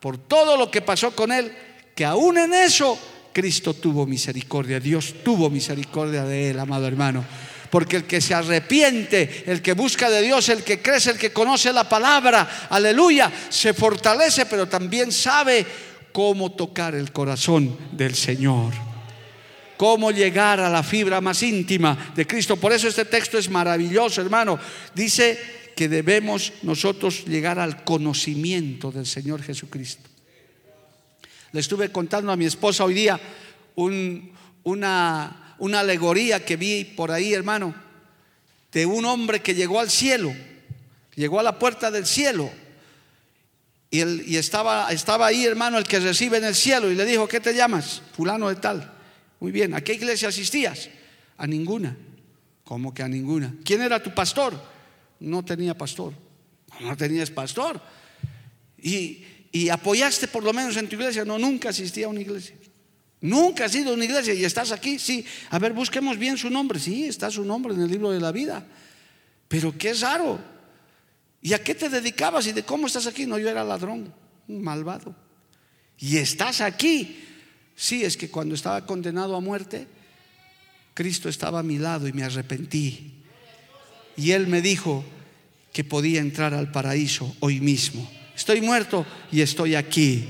por todo lo que pasó con él, que aún en eso Cristo tuvo misericordia, Dios tuvo misericordia de él, amado hermano. Porque el que se arrepiente, el que busca de Dios, el que crece, el que conoce la palabra, aleluya, se fortalece, pero también sabe cómo tocar el corazón del Señor cómo llegar a la fibra más íntima de Cristo. Por eso este texto es maravilloso, hermano. Dice que debemos nosotros llegar al conocimiento del Señor Jesucristo. Le estuve contando a mi esposa hoy día una, una alegoría que vi por ahí, hermano, de un hombre que llegó al cielo, llegó a la puerta del cielo. Y, y estaba, estaba ahí, hermano, el que recibe en el cielo y le dijo, ¿qué te llamas? Fulano de tal. Muy bien, ¿a qué iglesia asistías? A ninguna. ¿Cómo que a ninguna? ¿Quién era tu pastor? No tenía pastor. No tenías pastor. ¿Y, y apoyaste por lo menos en tu iglesia? No, nunca asistí a una iglesia. Nunca has ido a una iglesia y estás aquí. Sí, a ver, busquemos bien su nombre. Sí, está su nombre en el libro de la vida. Pero qué raro. ¿Y a qué te dedicabas y de cómo estás aquí? No, yo era ladrón, un malvado. Y estás aquí. Sí, es que cuando estaba condenado a muerte, Cristo estaba a mi lado y me arrepentí. Y Él me dijo que podía entrar al paraíso hoy mismo. Estoy muerto y estoy aquí.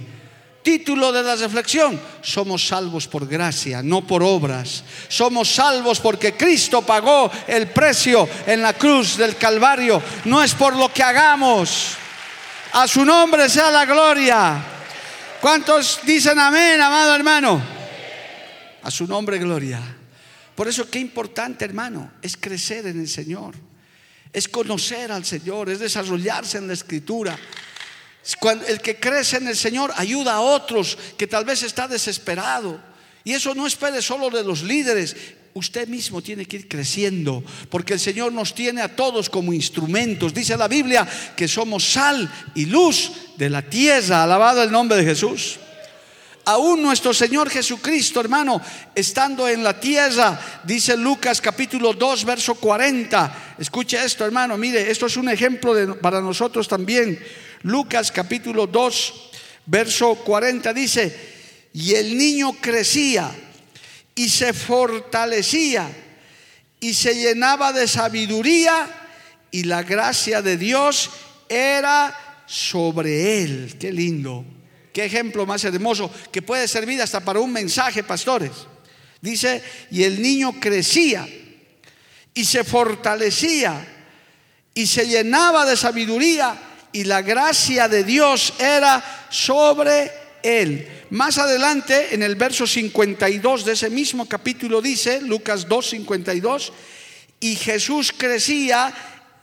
Título de la reflexión, somos salvos por gracia, no por obras. Somos salvos porque Cristo pagó el precio en la cruz del Calvario. No es por lo que hagamos. A su nombre sea la gloria. ¿Cuántos dicen amén, amado hermano? A su nombre, gloria. Por eso qué importante, hermano, es crecer en el Señor. Es conocer al Señor, es desarrollarse en la escritura. El que crece en el Señor ayuda a otros que tal vez está desesperado. Y eso no espere solo de los líderes, usted mismo tiene que ir creciendo, porque el Señor nos tiene a todos como instrumentos. Dice la Biblia que somos sal y luz de la tierra. Alabado el nombre de Jesús. Aún nuestro Señor Jesucristo, hermano, estando en la tierra, dice Lucas capítulo 2, verso 40. Escuche esto, hermano, mire, esto es un ejemplo para nosotros también. Lucas capítulo 2, verso 40 dice, y el niño crecía y se fortalecía y se llenaba de sabiduría y la gracia de Dios era sobre él. Qué lindo. Qué ejemplo más hermoso que puede servir hasta para un mensaje, pastores. Dice, y el niño crecía y se fortalecía y se llenaba de sabiduría y la gracia de Dios era sobre él. Más adelante, en el verso 52 de ese mismo capítulo dice, Lucas 2, 52, y Jesús crecía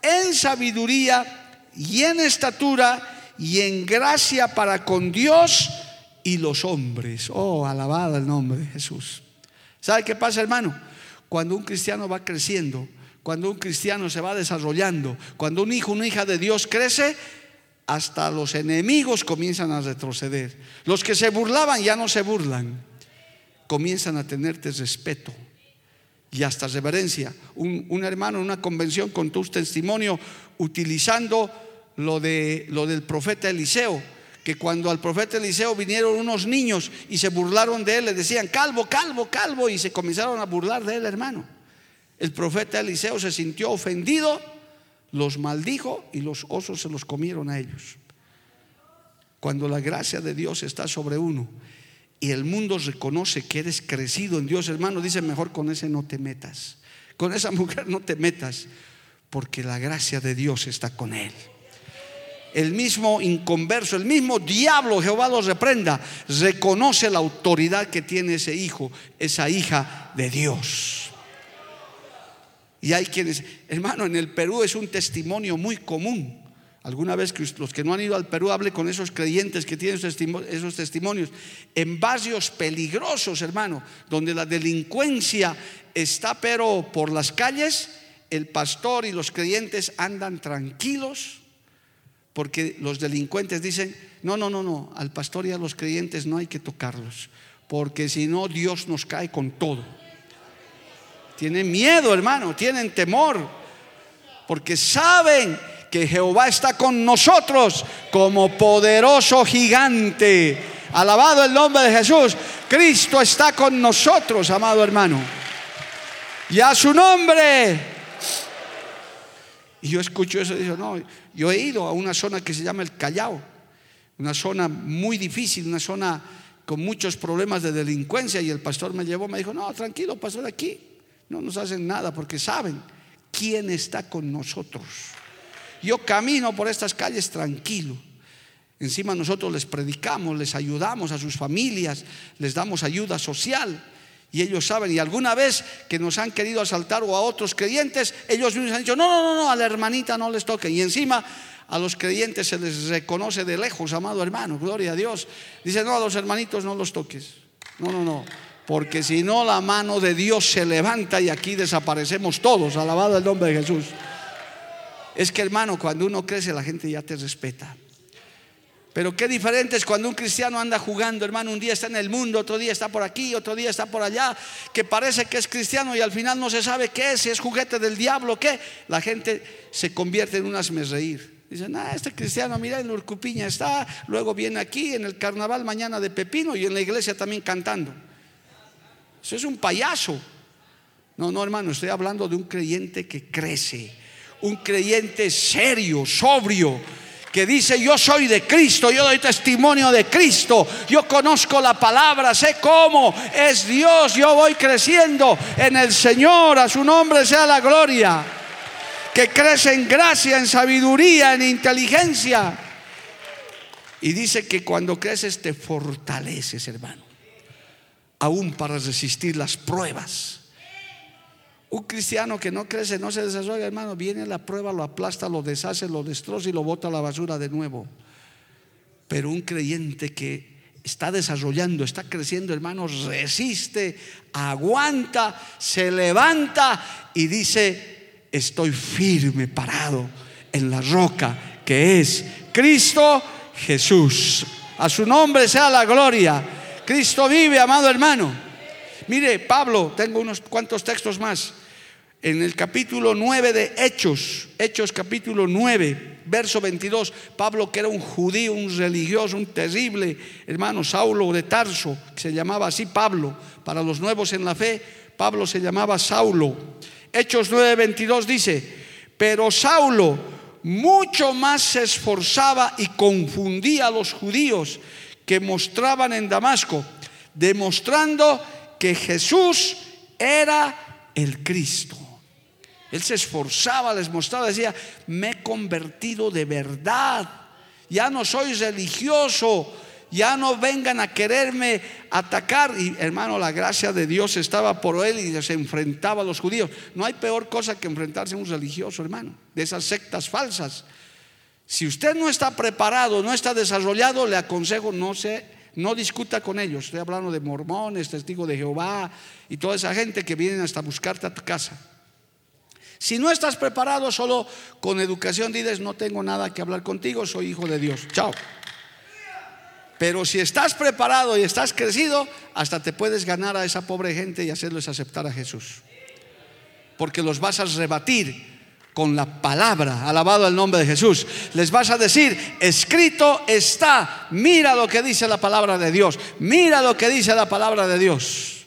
en sabiduría y en estatura y en gracia para con Dios y los hombres. Oh, alabado el nombre de Jesús. ¿Sabe qué pasa, hermano? Cuando un cristiano va creciendo, cuando un cristiano se va desarrollando, cuando un hijo, una hija de Dios crece, hasta los enemigos comienzan a retroceder. Los que se burlaban ya no se burlan. comienzan a tenerte respeto y hasta reverencia. Un, hermano en una convención contó un testimonio utilizando lo, de, lo del profeta Eliseo, que cuando al profeta Eliseo vinieron unos niños y se burlaron de él, le decían, calvo, calvo, calvo, y se comenzaron a burlar de él, hermano. El profeta Eliseo se sintió ofendido, los maldijo y los osos se los comieron a ellos. Cuando la gracia de Dios está sobre uno y el mundo reconoce que eres crecido en Dios, hermano, dice mejor con ese no te metas. Con esa *laughs* mujer no te metas, porque la gracia de Dios está con él. El mismo inconverso, el mismo diablo, Jehová los reprenda, reconoce la autoridad que tiene ese hijo, esa hija de Dios. Y hay quienes, hermano, en el Perú es un testimonio muy común. Alguna vez que los que no han ido al Perú hable con esos creyentes que tienen esos testimonios en barrios peligrosos, hermano, donde la delincuencia está pero por las calles, el pastor y los creyentes andan tranquilos porque los delincuentes dicen, no, no, no, no, al pastor y a los creyentes no hay que tocarlos, porque si no Dios nos cae con todo. Tienen miedo, hermano, tienen temor, porque saben que Jehová está con nosotros como poderoso gigante. Alabado el nombre de Jesús. Cristo está con nosotros, amado hermano. Y a su nombre. Y yo escucho eso y digo, no, yo he ido a una zona que se llama el Callao, una zona muy difícil, una zona con muchos problemas de delincuencia y el pastor me llevó, me dijo, no, tranquilo, pastor, aquí no nos hacen nada porque saben quién está con nosotros. Yo camino por estas calles tranquilo. Encima nosotros les predicamos, les ayudamos a sus familias, les damos ayuda social. Y ellos saben, y alguna vez que nos han querido asaltar o a otros creyentes, ellos mismos han dicho, no, no, no, no, a la hermanita no les toque Y encima a los creyentes se les reconoce de lejos, amado hermano, gloria a Dios. Dice, no, a los hermanitos no los toques. No, no, no. Porque si no, la mano de Dios se levanta y aquí desaparecemos todos. Alabado el nombre de Jesús. Es que hermano, cuando uno crece la gente ya te respeta. Pero qué diferente es cuando un cristiano anda jugando, hermano, un día está en el mundo, otro día está por aquí, otro día está por allá, que parece que es cristiano y al final no se sabe qué es, si es juguete del diablo, qué. La gente se convierte en un reír. Dicen, ah, este cristiano, mira, en Urcupiña está, luego viene aquí en el carnaval mañana de Pepino y en la iglesia también cantando. Eso es un payaso. No, no, hermano, estoy hablando de un creyente que crece un creyente serio, sobrio, que dice, yo soy de Cristo, yo doy testimonio de Cristo, yo conozco la palabra, sé cómo es Dios, yo voy creciendo en el Señor, a su nombre sea la gloria, que crece en gracia, en sabiduría, en inteligencia. Y dice que cuando creces te fortaleces, hermano, aún para resistir las pruebas un cristiano que no crece, no se desarrolla, hermano, viene la prueba, lo aplasta, lo deshace, lo destroza y lo bota a la basura de nuevo. Pero un creyente que está desarrollando, está creciendo, hermano, resiste, aguanta, se levanta y dice, estoy firme, parado en la roca que es Cristo Jesús. A su nombre sea la gloria. Cristo vive, amado hermano. Mire, Pablo, tengo unos cuantos textos más. En el capítulo 9 de Hechos, Hechos capítulo 9, verso 22, Pablo que era un judío, un religioso, un terrible hermano, Saulo de Tarso, que se llamaba así Pablo, para los nuevos en la fe, Pablo se llamaba Saulo. Hechos 9, 22 dice, pero Saulo mucho más se esforzaba y confundía a los judíos que mostraban en Damasco, demostrando que Jesús era el Cristo. Él se esforzaba, les mostraba, decía, me he convertido de verdad. Ya no soy religioso, ya no vengan a quererme atacar. Y hermano, la gracia de Dios estaba por él y se enfrentaba a los judíos. No hay peor cosa que enfrentarse a un religioso, hermano, de esas sectas falsas. Si usted no está preparado, no está desarrollado, le aconsejo no se no discuta con ellos. Estoy hablando de mormones, testigos de Jehová y toda esa gente que vienen hasta buscarte a tu casa. Si no estás preparado, solo con educación dices, no tengo nada que hablar contigo, soy hijo de Dios. Chao. Pero si estás preparado y estás crecido, hasta te puedes ganar a esa pobre gente y hacerles aceptar a Jesús. Porque los vas a rebatir con la palabra, alabado el nombre de Jesús. Les vas a decir, escrito está, mira lo que dice la palabra de Dios, mira lo que dice la palabra de Dios.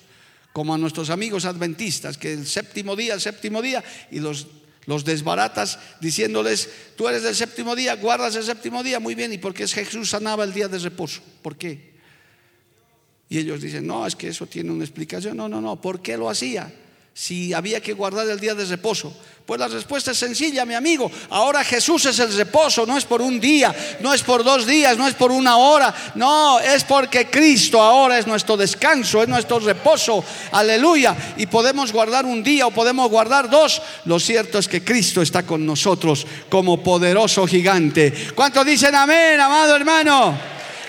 Como a nuestros amigos adventistas, que el séptimo día, el séptimo día, y los los desbaratas diciéndoles, tú eres del séptimo día, guardas el séptimo día, muy bien, ¿y por qué Jesús sanaba el día de reposo? ¿Por qué? Y ellos dicen, no, es que eso tiene una explicación. No, no, no, ¿por qué lo hacía? Si había que guardar el día de reposo. Pues la respuesta es sencilla, mi amigo. Ahora Jesús es el reposo, no es por un día, no es por dos días, no es por una hora. No, es porque Cristo ahora es nuestro descanso, es nuestro reposo. Aleluya. Y podemos guardar un día o podemos guardar dos. Lo cierto es que Cristo está con nosotros como poderoso gigante. ¿Cuántos dicen amén, amado hermano?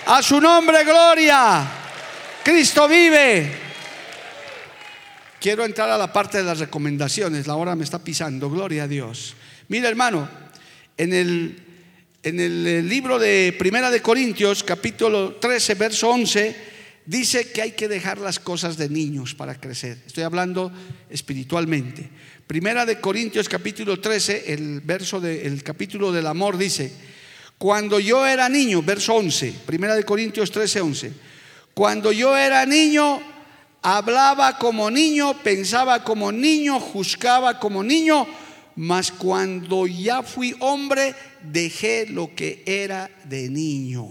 A su nombre, gloria. Cristo vive. Quiero entrar a la parte de las recomendaciones, la hora me está pisando, gloria a Dios. Mira hermano, en el, en el eh, libro de Primera de Corintios, capítulo 13, verso 11, dice que hay que dejar las cosas de niños para crecer. Estoy hablando espiritualmente. Primera de Corintios, capítulo 13, el verso del capítulo del amor dice, cuando yo era niño, verso 11, Primera de Corintios 13, 11, cuando yo era niño, hablaba como niño, pensaba como niño, juzgaba como niño, mas cuando ya fui hombre, dejé lo que era de niño.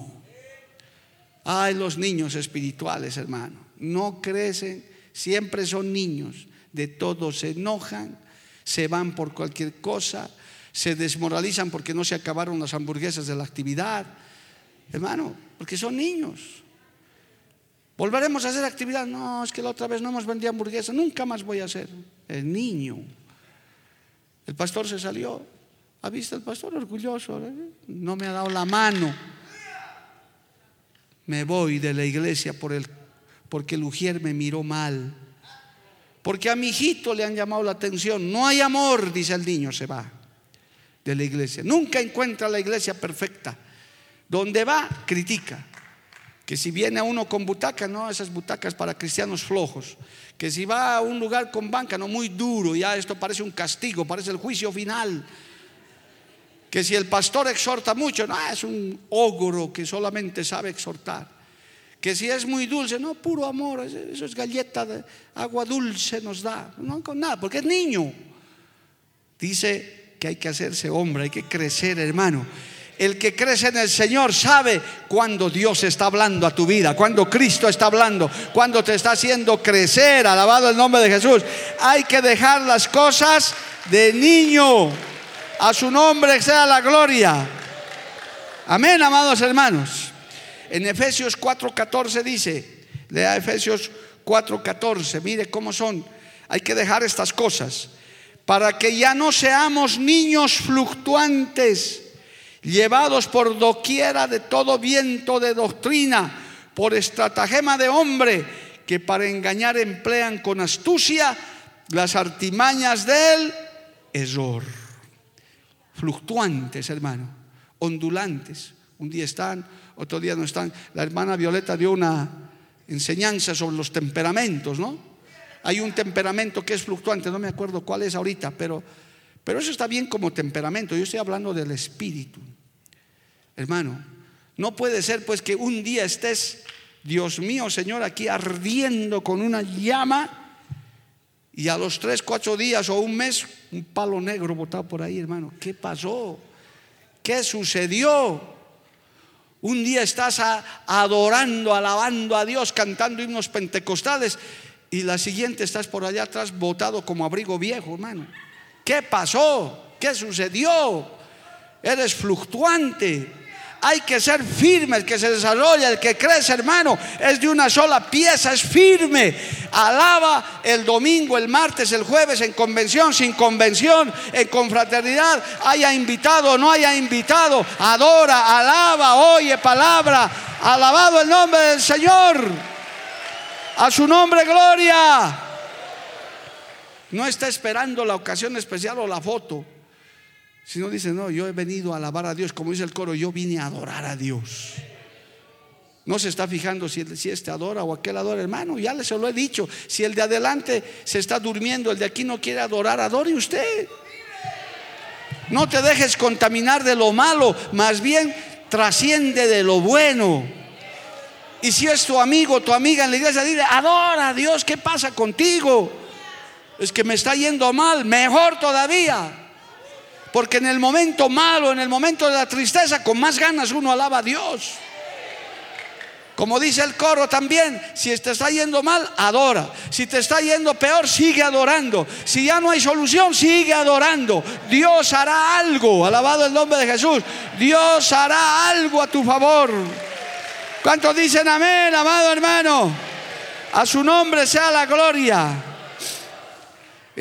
Ay, los niños espirituales, hermano, no crecen, siempre son niños, de todo se enojan, se van por cualquier cosa, se desmoralizan porque no se acabaron las hamburguesas de la actividad, hermano, porque son niños. ¿Volveremos a hacer actividad? No, es que la otra vez no hemos vendido hamburguesas, nunca más voy a hacer. El niño. El pastor se salió. ¿Ha visto el pastor orgulloso? ¿eh? No me ha dado la mano. Me voy de la iglesia por el, porque el ujier me miró mal. Porque a mi hijito le han llamado la atención. No hay amor, dice el niño, se va de la iglesia. Nunca encuentra la iglesia perfecta. Donde va, critica. Que si viene uno con butaca, no, esas butacas para cristianos flojos. Que si va a un lugar con banca, no, muy duro, ya esto parece un castigo, parece el juicio final. Que si el pastor exhorta mucho, no, es un ogro que solamente sabe exhortar. Que si es muy dulce, no, puro amor, eso es galleta de agua dulce nos da. No con nada, porque es niño. Dice que hay que hacerse hombre, hay que crecer, hermano. El que crece en el Señor sabe cuando Dios está hablando a tu vida, cuando Cristo está hablando, cuando te está haciendo crecer. Alabado el nombre de Jesús. Hay que dejar las cosas de niño. A su nombre sea la gloria. Amén, amados hermanos. En Efesios 4:14 dice, lea Efesios 4:14, mire cómo son. Hay que dejar estas cosas para que ya no seamos niños fluctuantes llevados por doquiera de todo viento de doctrina, por estratagema de hombre, que para engañar emplean con astucia las artimañas del error. Fluctuantes, hermano, ondulantes. Un día están, otro día no están. La hermana Violeta dio una enseñanza sobre los temperamentos, ¿no? Hay un temperamento que es fluctuante, no me acuerdo cuál es ahorita, pero pero eso está bien como temperamento. Yo estoy hablando del espíritu. Hermano, no puede ser pues que un día estés, Dios mío, Señor, aquí ardiendo con una llama y a los tres, cuatro días o un mes, un palo negro botado por ahí, hermano. ¿Qué pasó? ¿Qué sucedió? Un día estás adorando, alabando a Dios, cantando himnos pentecostales y la siguiente estás por allá atrás botado como abrigo viejo, hermano. ¿Qué pasó? ¿Qué sucedió? Eres fluctuante. Hay que ser firme, el que se desarrolla, el que crece, hermano, es de una sola pieza, es firme. Alaba el domingo, el martes, el jueves, en convención, sin convención, en confraternidad, haya invitado o no haya invitado, adora, alaba, oye palabra, alabado el nombre del Señor. A su nombre, gloria. No está esperando la ocasión especial o la foto. Sino dice, no, yo he venido a alabar a Dios, como dice el coro, yo vine a adorar a Dios. No se está fijando si, si este adora o aquel adora, hermano. Ya les lo he dicho. Si el de adelante se está durmiendo, el de aquí no quiere adorar, adore usted. No te dejes contaminar de lo malo, más bien trasciende de lo bueno. Y si es tu amigo, tu amiga en la iglesia, dile, adora a Dios, ¿qué pasa contigo? Es que me está yendo mal, mejor todavía. Porque en el momento malo, en el momento de la tristeza, con más ganas uno alaba a Dios. Como dice el coro también, si te está yendo mal, adora. Si te está yendo peor, sigue adorando. Si ya no hay solución, sigue adorando. Dios hará algo. Alabado el nombre de Jesús. Dios hará algo a tu favor. ¿Cuántos dicen amén, amado hermano? A su nombre sea la gloria.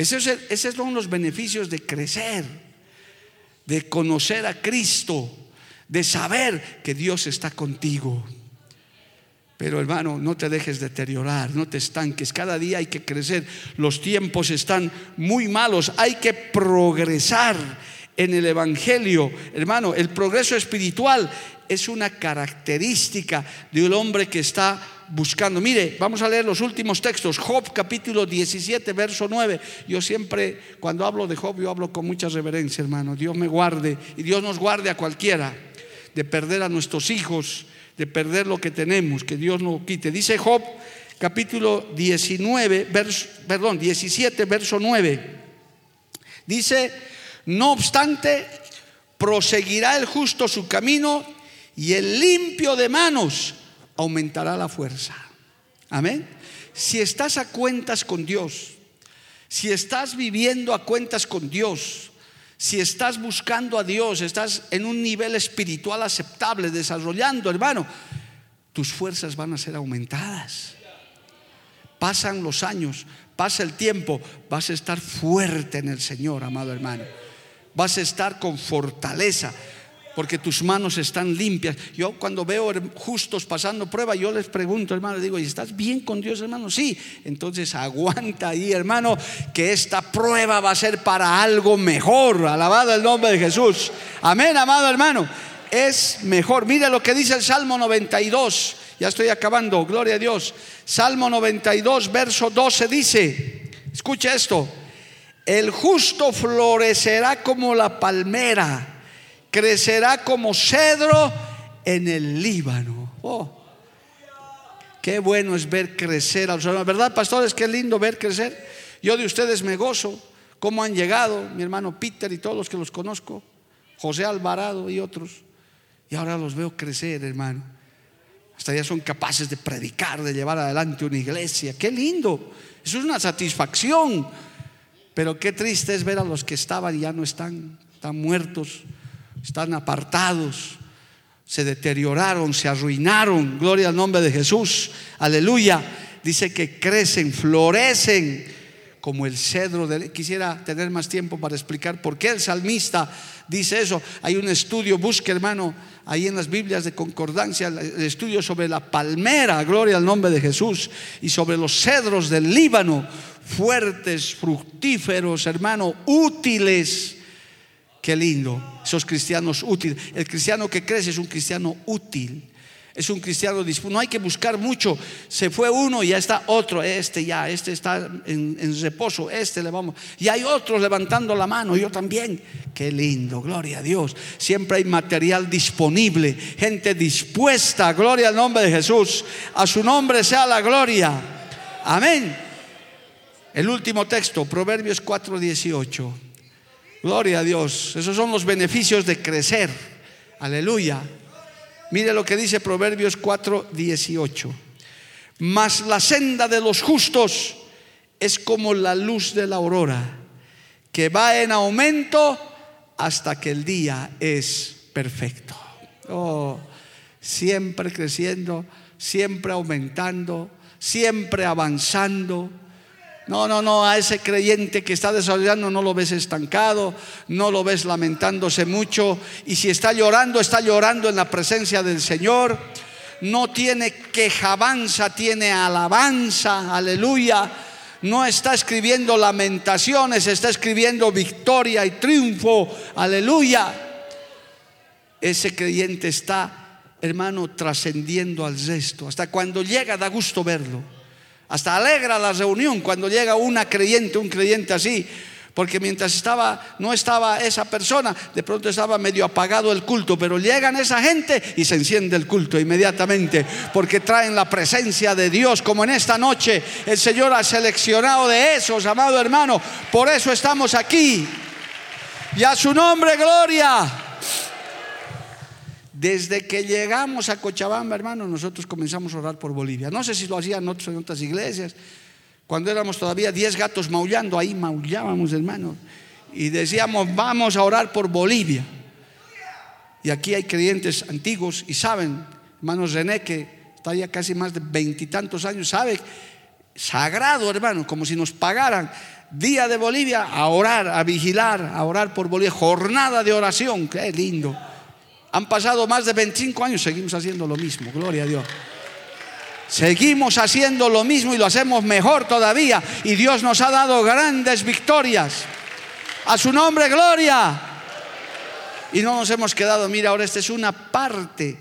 Esos, son los beneficios de crecer, de conocer a Cristo, de saber que Dios está contigo. Pero hermano, no te dejes deteriorar, no te estanques. Cada día hay que crecer. Los tiempos están muy malos. Hay que progresar en el Evangelio. Hermano, el progreso espiritual es una característica de un hombre que está buscando. Mire, vamos a leer los últimos textos. Job capítulo 17, verso 9. Yo siempre, cuando hablo de Job, yo hablo con mucha reverencia, hermano. Dios me guarde y Dios nos guarde a cualquiera de perder a nuestros hijos de perder lo que tenemos, que Dios no quite. Dice Job capítulo 19, perdón, 17, verso 9. Dice, no obstante, proseguirá el justo su camino y el limpio de manos aumentará la fuerza. Amén. Si estás a cuentas con Dios, si estás viviendo a cuentas con Dios, si estás buscando a Dios, estás en un nivel espiritual aceptable, desarrollando, hermano, tus fuerzas van a ser aumentadas. Pasan los años, pasa el tiempo, vas a estar fuerte en el Señor, amado hermano. Vas a estar con fortaleza porque tus manos están limpias. Yo cuando veo justos pasando prueba, yo les pregunto, hermano, digo, ¿y estás bien con Dios, hermano? Sí. Entonces aguanta ahí, hermano, que esta prueba va a ser para algo mejor. Alabado el nombre de Jesús. Amén, amado hermano. Es mejor. Mire lo que dice el Salmo 92. Ya estoy acabando, gloria a Dios. Salmo 92, verso 12 dice, escucha esto, el justo florecerá como la palmera crecerá como cedro en el Líbano. Oh, qué bueno es ver crecer a los hermanos, ¿verdad, pastores? Qué lindo ver crecer. Yo de ustedes me gozo, cómo han llegado, mi hermano Peter y todos los que los conozco, José Alvarado y otros. Y ahora los veo crecer, hermano. Hasta ya son capaces de predicar, de llevar adelante una iglesia. Qué lindo. Eso es una satisfacción. Pero qué triste es ver a los que estaban y ya no están, están muertos están apartados, se deterioraron, se arruinaron. Gloria al nombre de Jesús. Aleluya. Dice que crecen, florecen como el cedro. Quisiera tener más tiempo para explicar por qué el salmista dice eso. Hay un estudio, busque hermano, ahí en las Biblias de concordancia, el estudio sobre la palmera, gloria al nombre de Jesús, y sobre los cedros del Líbano, fuertes, fructíferos, hermano, útiles Qué lindo, esos cristianos útiles. El cristiano que crece es un cristiano útil. Es un cristiano No hay que buscar mucho. Se fue uno y ya está otro. Este ya, este está en, reposo. Este le vamos. Y hay otros levantando la mano. Yo también. Qué lindo, gloria a Dios. Siempre hay material disponible. Gente dispuesta. Gloria al nombre de Jesús. A su nombre sea la gloria. Amén. El último texto, Proverbios 4:18. Gloria a Dios. Esos son los beneficios de crecer. Aleluya. Mire lo que dice Proverbios 4, 18. Mas la senda de los justos es como la luz de la aurora, que va en aumento hasta que el día es perfecto. Oh, siempre creciendo, siempre aumentando, siempre avanzando no, no, no, a ese creyente que está desarrollando no lo ves estancado, no lo ves lamentándose mucho y si está llorando, está llorando en la presencia del Señor. No tiene quejabanza, tiene alabanza, aleluya. No está escribiendo lamentaciones, está escribiendo victoria y triunfo, aleluya. Ese creyente está hermano, trascendiendo al resto. Hasta cuando llega da gusto verlo. Hasta alegra la reunión cuando llega una creyente, un creyente así. Porque mientras estaba, no estaba esa persona, de pronto estaba medio apagado el culto, pero llegan esa gente y se enciende el culto inmediatamente, porque traen la presencia de Dios, como en esta noche el Señor ha seleccionado de esos, amado hermano, por eso estamos aquí. Y a su nombre, gloria. Desde que llegamos a Cochabamba, hermano, nosotros comenzamos a orar por Bolivia. No sé si lo hacían otros en otras iglesias. Cuando éramos todavía 10 gatos maullando, ahí maullábamos, hermano. Y decíamos, vamos a orar por Bolivia. Y aquí hay creyentes antiguos y saben, hermano René, que está ya casi más de veintitantos años, sabe, sagrado, hermano, como si nos pagaran día de Bolivia a orar, a vigilar, a orar por Bolivia, jornada de oración, qué lindo. Han pasado más de 25 años, seguimos haciendo lo mismo, gloria a Dios. Seguimos haciendo lo mismo y lo hacemos mejor todavía. Y Dios nos ha dado grandes victorias. A su nombre, gloria. Y no nos hemos quedado, mira, ahora esta es una parte.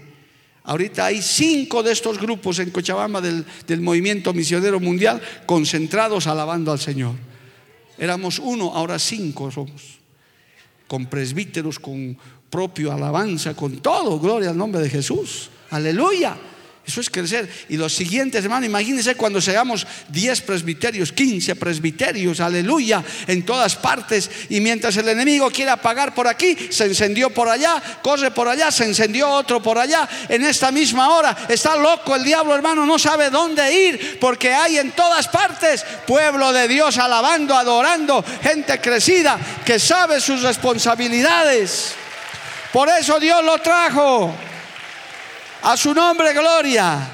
Ahorita hay cinco de estos grupos en Cochabamba del, del movimiento misionero mundial concentrados alabando al Señor. Éramos uno, ahora cinco somos. Con presbíteros, con propio alabanza, con todo, gloria al nombre de Jesús. Aleluya. Eso es crecer. Y los siguientes, hermano, imagínense cuando seamos 10 presbiterios, 15 presbiterios, aleluya, en todas partes. Y mientras el enemigo quiere apagar por aquí, se encendió por allá, corre por allá, se encendió otro por allá. En esta misma hora está loco el diablo, hermano, no sabe dónde ir, porque hay en todas partes pueblo de Dios alabando, adorando, gente crecida que sabe sus responsabilidades. Por eso Dios lo trajo. A su nombre, gloria.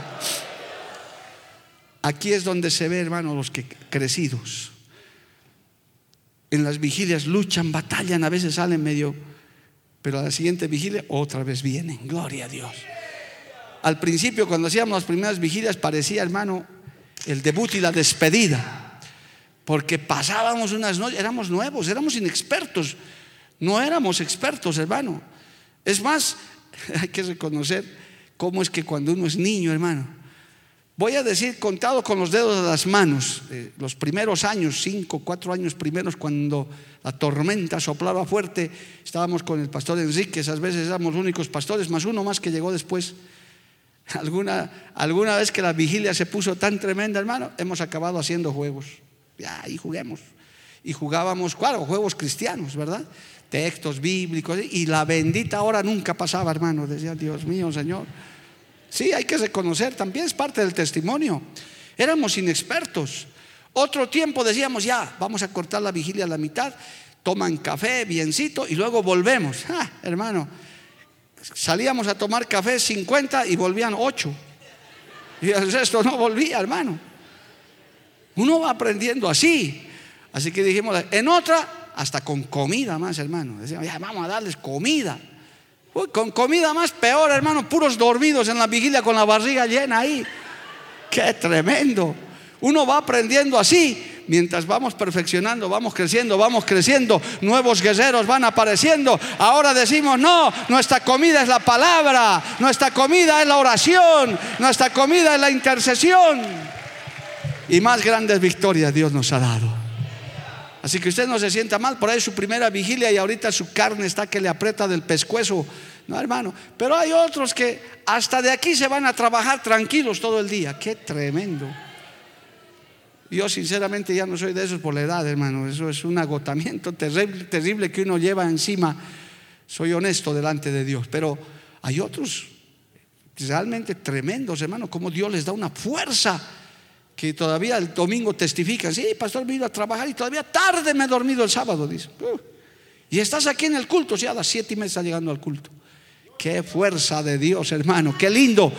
Aquí es donde se ve, hermano, los que crecidos. En las vigilias luchan, batallan, a veces salen medio, pero a la siguiente vigilia otra vez vienen. Gloria a Dios. Al principio, cuando hacíamos las primeras vigilias, parecía, hermano, el debut y la despedida. Porque pasábamos unas noches, éramos nuevos, éramos inexpertos. No éramos expertos, hermano. Es más, *laughs* hay que reconocer cómo es que cuando uno es niño, hermano, voy a decir contado con los dedos de las manos, eh, los primeros años, cinco, cuatro años primeros, cuando la tormenta soplaba fuerte, estábamos con el pastor Enrique, esas veces éramos únicos pastores, más uno más que llegó después. *laughs* Alguna, alguna vez que la vigilia se puso tan tremenda, hermano, hemos acabado haciendo juegos. Ya, ahí juguemos. Y jugábamos, claro, juegos cristianos, ¿verdad? Textos bíblicos, y la bendita hora nunca pasaba, hermano. Decía, Dios mío, Señor. Sí, hay que reconocer, también es parte del testimonio. Éramos inexpertos. Otro tiempo decíamos, ya, vamos a cortar la vigilia a la mitad, toman café, biencito, y luego volvemos. Ah, hermano, salíamos a tomar café 50 y volvían 8. Y el resto no volvía, hermano. Uno va aprendiendo así. Así que dijimos, en otra hasta con comida más, hermano. Decíamos, ya vamos a darles comida. con comida más peor, hermano, puros dormidos en la vigilia con la barriga llena ahí. Qué tremendo. Uno va aprendiendo así. Mientras vamos perfeccionando, vamos creciendo, vamos creciendo, nuevos guerreros van apareciendo. Ahora decimos, no, nuestra comida es la palabra, nuestra comida es la oración, nuestra comida es la intercesión. Y más grandes victorias Dios nos ha dado. Así que usted no se sienta mal, por ahí su primera vigilia y ahorita su carne está que le aprieta del pescuezo. No, hermano. Pero hay otros que hasta de aquí se van a trabajar tranquilos todo el día. Qué tremendo. Yo sinceramente ya no soy de esos por la edad, hermano. Eso es un agotamiento terrible, terrible que uno lleva encima. Soy honesto delante de Dios. Pero hay otros realmente tremendos, hermano, como Dios les da una fuerza que todavía el domingo testifican, sí, pastor, vino a trabajar y todavía tarde me he dormido el sábado, dice. Uh, y estás aquí en el culto, sí, a las siete y media está llegando al culto. Qué fuerza de Dios, hermano, qué lindo.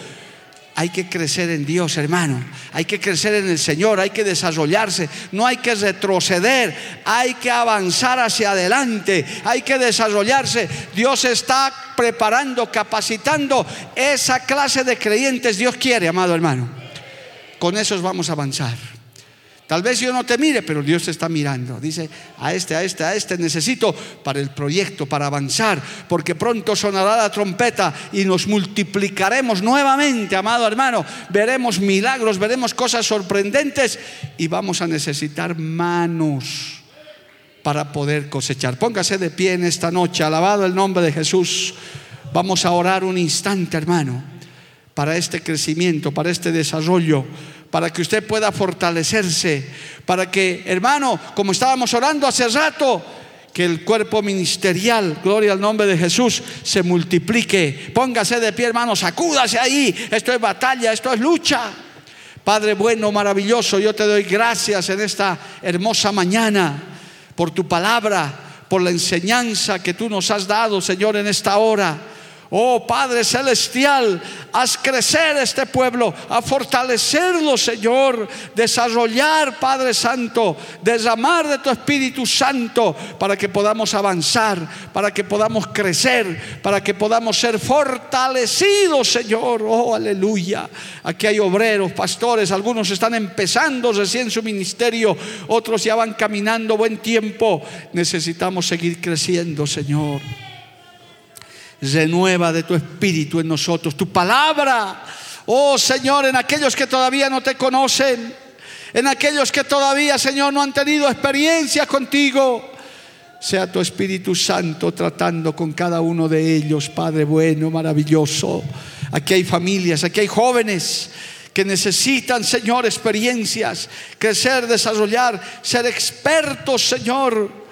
Hay que crecer en Dios, hermano. Hay que crecer en el Señor, hay que desarrollarse. No hay que retroceder, hay que avanzar hacia adelante, hay que desarrollarse. Dios está preparando, capacitando esa clase de creyentes. Dios quiere, amado hermano. Con esos vamos a avanzar. Tal vez yo no te mire, pero Dios te está mirando. Dice, a este, a este, a este necesito para el proyecto, para avanzar, porque pronto sonará la trompeta y nos multiplicaremos nuevamente, amado hermano. Veremos milagros, veremos cosas sorprendentes y vamos a necesitar manos para poder cosechar. Póngase de pie en esta noche, alabado el nombre de Jesús. Vamos a orar un instante, hermano, para este crecimiento, para este desarrollo para que usted pueda fortalecerse, para que, hermano, como estábamos orando hace rato, que el cuerpo ministerial, gloria al nombre de Jesús, se multiplique. Póngase de pie, hermano, sacúdase ahí. Esto es batalla, esto es lucha. Padre bueno, maravilloso, yo te doy gracias en esta hermosa mañana por tu palabra, por la enseñanza que tú nos has dado, Señor, en esta hora. Oh Padre Celestial, haz crecer este pueblo, a fortalecerlo, Señor, desarrollar, Padre Santo, derramar de tu Espíritu Santo para que podamos avanzar, para que podamos crecer, para que podamos ser fortalecidos, Señor. Oh, aleluya. Aquí hay obreros, pastores, algunos están empezando recién su ministerio, otros ya van caminando buen tiempo. Necesitamos seguir creciendo, Señor renueva de tu espíritu en nosotros, tu palabra. Oh Señor, en aquellos que todavía no te conocen, en aquellos que todavía, Señor, no han tenido experiencia contigo, sea tu Espíritu Santo tratando con cada uno de ellos, Padre bueno, maravilloso. Aquí hay familias, aquí hay jóvenes que necesitan, Señor, experiencias, crecer, desarrollar, ser expertos, Señor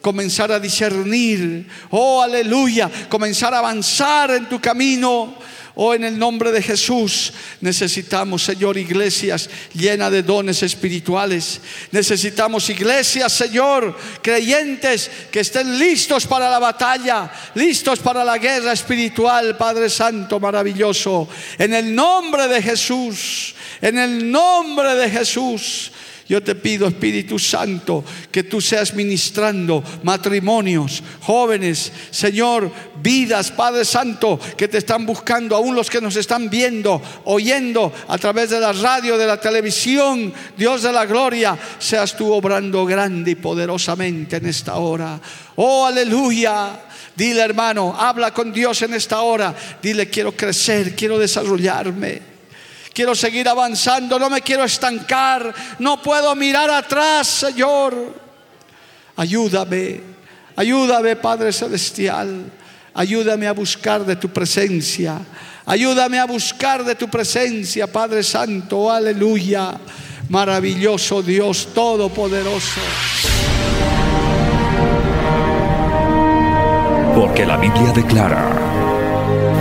comenzar a discernir, oh aleluya, comenzar a avanzar en tu camino. Oh, en el nombre de Jesús necesitamos, Señor, iglesias llenas de dones espirituales. Necesitamos iglesias, Señor, creyentes que estén listos para la batalla, listos para la guerra espiritual, Padre Santo, maravilloso. En el nombre de Jesús, en el nombre de Jesús. Yo te pido, Espíritu Santo, que tú seas ministrando matrimonios, jóvenes, Señor, vidas, Padre Santo, que te están buscando, aún los que nos están viendo, oyendo a través de la radio, de la televisión, Dios de la gloria, seas tú obrando grande y poderosamente en esta hora. Oh, aleluya. Dile hermano, habla con Dios en esta hora. Dile, quiero crecer, quiero desarrollarme. Quiero seguir avanzando, no me quiero estancar, no puedo mirar atrás, Señor. Ayúdame, ayúdame, Padre Celestial. Ayúdame a buscar de tu presencia. Ayúdame a buscar de tu presencia, Padre Santo. Aleluya. Maravilloso Dios Todopoderoso. Porque la Biblia declara.